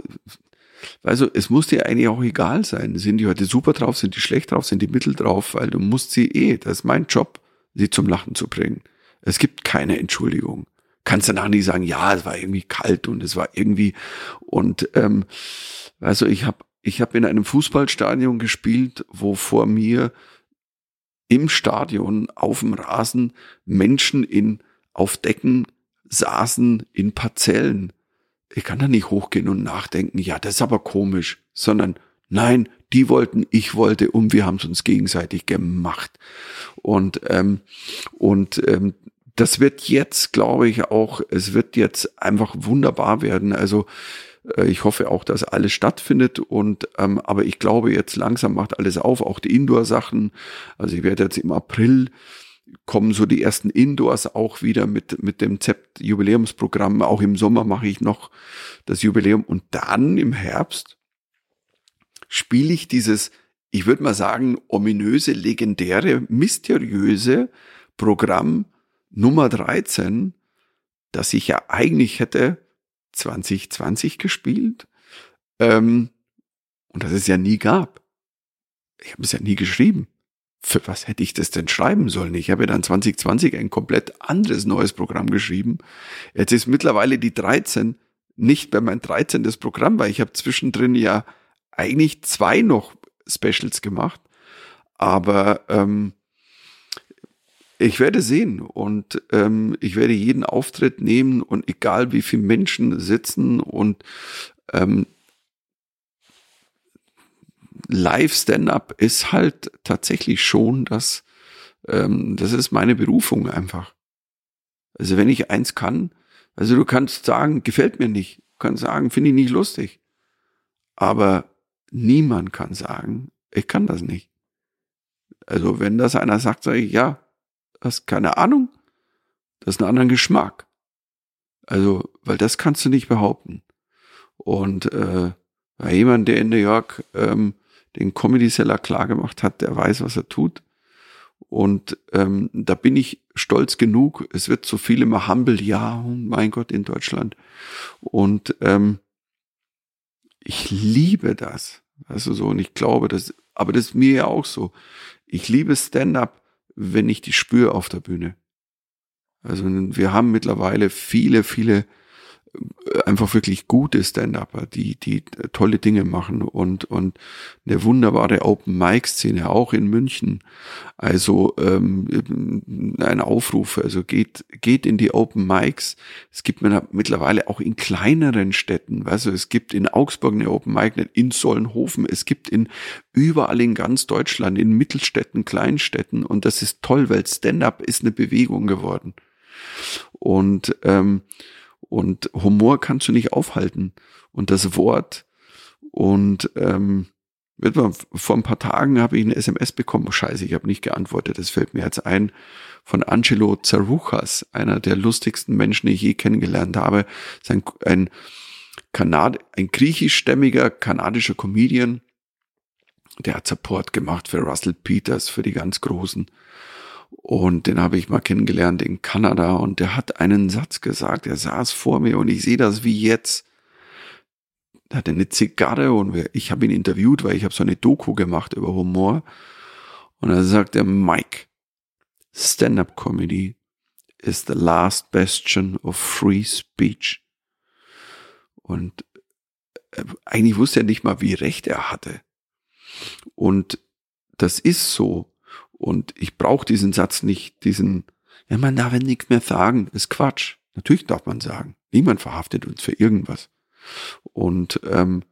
Speaker 1: also es muss dir eigentlich auch egal sein. Sind die heute super drauf, sind die schlecht drauf, sind die mittel drauf, weil du musst sie eh, das ist mein Job, sie zum Lachen zu bringen. Es gibt keine Entschuldigung. Kannst danach nicht sagen, ja, es war irgendwie kalt und es war irgendwie und ähm, also ich habe ich habe in einem Fußballstadion gespielt, wo vor mir im Stadion auf dem Rasen Menschen in auf Decken saßen in Parzellen. Ich kann da nicht hochgehen und nachdenken, ja, das ist aber komisch, sondern nein, die wollten, ich wollte und wir haben es uns gegenseitig gemacht. Und ähm, und ähm, das wird jetzt, glaube ich, auch, es wird jetzt einfach wunderbar werden. Also äh, ich hoffe auch, dass alles stattfindet und ähm, aber ich glaube jetzt langsam macht alles auf, auch die Indoor-Sachen. Also ich werde jetzt im April kommen so die ersten Indoors auch wieder mit mit dem ZEPT Jubiläumsprogramm. Auch im Sommer mache ich noch das Jubiläum und dann im Herbst spiele ich dieses, ich würde mal sagen, ominöse, legendäre, mysteriöse Programm Nummer 13, das ich ja eigentlich hätte 2020 gespielt ähm, und das es ja nie gab. Ich habe es ja nie geschrieben. Für was hätte ich das denn schreiben sollen? Ich habe ja dann 2020 ein komplett anderes neues Programm geschrieben. Jetzt ist mittlerweile die 13 nicht mehr mein 13. Programm, weil ich habe zwischendrin ja eigentlich zwei noch Specials gemacht. Aber ähm, ich werde sehen und ähm, ich werde jeden Auftritt nehmen und egal wie viele Menschen sitzen und ähm, Live-Stand-up ist halt tatsächlich schon das, ähm, das ist meine Berufung einfach. Also wenn ich eins kann, also du kannst sagen, gefällt mir nicht, du kannst sagen, finde ich nicht lustig, aber niemand kann sagen, ich kann das nicht. Also wenn das einer sagt, sage ich, ja, hast keine Ahnung, das ist ein anderer Geschmack. Also, weil das kannst du nicht behaupten. Und äh, jemand, der in New York ähm, den Comedy Seller klar gemacht hat, der weiß, was er tut. Und ähm, da bin ich stolz genug. Es wird so viel immer humble, ja, mein Gott, in Deutschland. Und ähm, ich liebe das. Also so, und ich glaube, das, aber das ist mir ja auch so. Ich liebe Stand-up, wenn ich die spüre auf der Bühne. Also wir haben mittlerweile viele, viele einfach wirklich gute Stand-Upper, die, die tolle Dinge machen und, und eine wunderbare Open-Mic-Szene, auch in München. Also ähm, ein Aufruf, also geht, geht in die Open Mics. Es gibt mittlerweile auch in kleineren Städten, also es gibt in Augsburg eine Open Mic, in Sollenhofen, es gibt in überall in ganz Deutschland, in Mittelstädten, Kleinstädten und das ist toll, weil Stand-Up ist eine Bewegung geworden. Und ähm, und Humor kannst du nicht aufhalten. Und das Wort und ähm, vor ein paar Tagen habe ich eine SMS bekommen. Oh, scheiße, ich habe nicht geantwortet. Das fällt mir jetzt ein. Von Angelo Zaruchas, einer der lustigsten Menschen, die ich je kennengelernt habe. Ein, ein, Kanad ein griechischstämmiger kanadischer Comedian. Der hat Support gemacht für Russell Peters, für die ganz Großen. Und den habe ich mal kennengelernt in Kanada und der hat einen Satz gesagt. Er saß vor mir und ich sehe das wie jetzt. Er hatte eine Zigarre und ich habe ihn interviewt, weil ich habe so eine Doku gemacht über Humor. Und er sagte, Mike, Stand-up Comedy is the last bastion of free speech. Und äh, eigentlich wusste er nicht mal, wie recht er hatte. Und das ist so. Und ich brauche diesen Satz nicht, diesen, ja, man darf nichts mehr sagen, ist Quatsch. Natürlich darf man sagen. Niemand verhaftet uns für irgendwas. Und ähm,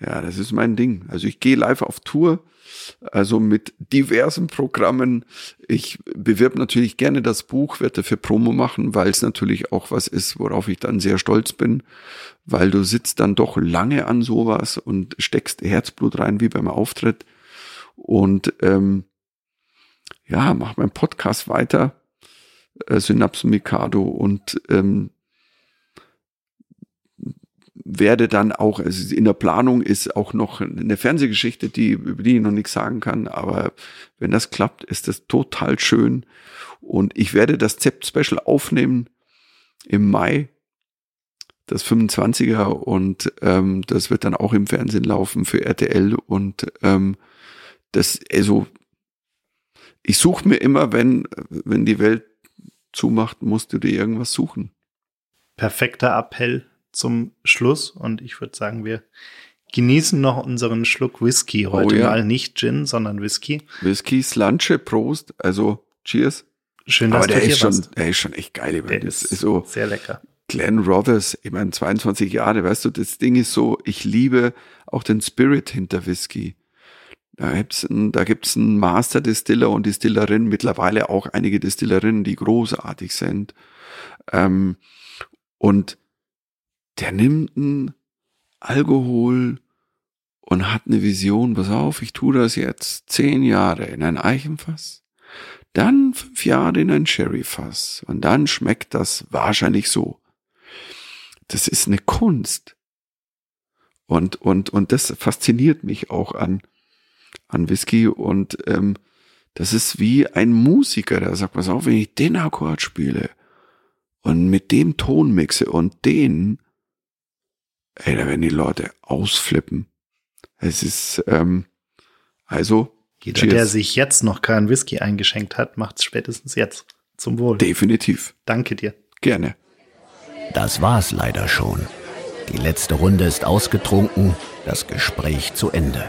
Speaker 1: ja, das ist mein Ding. Also ich gehe live auf Tour, also mit diversen Programmen. Ich bewirb natürlich gerne das Buch, werde dafür Promo machen, weil es natürlich auch was ist, worauf ich dann sehr stolz bin, weil du sitzt dann doch lange an sowas und steckst Herzblut rein wie beim Auftritt. Und ähm, ja, mach meinen Podcast weiter, äh, Synapsen Mikado und ähm, werde dann auch, also in der Planung ist auch noch eine Fernsehgeschichte, die, über die ich noch nichts sagen kann, aber wenn das klappt, ist das total schön. Und ich werde das Zept-Special aufnehmen im Mai, das 25er, und ähm, das wird dann auch im Fernsehen laufen für RTL. Und ähm, das, also, ich suche mir immer, wenn, wenn die Welt zumacht, musst du dir irgendwas suchen.
Speaker 2: Perfekter Appell zum Schluss und ich würde sagen, wir genießen noch unseren Schluck Whisky heute oh, ja. mal. Nicht Gin, sondern Whisky.
Speaker 1: Whisky, Slanche, Prost. Also, cheers.
Speaker 2: Schön, dass
Speaker 1: Aber der
Speaker 2: du
Speaker 1: ist schon, der ist schon echt geil. Ich
Speaker 2: der ist, ist so sehr lecker.
Speaker 1: Glenn Rothers, ich meine, 22 Jahre, weißt du, das Ding ist so, ich liebe auch den Spirit hinter Whisky. Da gibt's ein, da gibt's einen Master Distiller und Distillerin, mittlerweile auch einige Distillerinnen, die großartig sind. Ähm, und der nimmt ein Alkohol und hat eine Vision, pass auf, ich tue das jetzt zehn Jahre in ein Eichenfass, dann fünf Jahre in ein Sherryfass und dann schmeckt das wahrscheinlich so. Das ist eine Kunst. Und, und, und das fasziniert mich auch an, an Whisky und ähm, das ist wie ein Musiker, der sagt, pass auf, wenn ich den Akkord spiele und mit dem Ton mixe und den, ey, da werden die Leute ausflippen. Es ist, ähm, also.
Speaker 2: Jeder, cheers. der sich jetzt noch keinen Whisky eingeschenkt hat, macht's spätestens jetzt. Zum Wohl.
Speaker 1: Definitiv.
Speaker 2: Danke dir.
Speaker 1: Gerne.
Speaker 3: Das war's leider schon. Die letzte Runde ist ausgetrunken, das Gespräch zu Ende.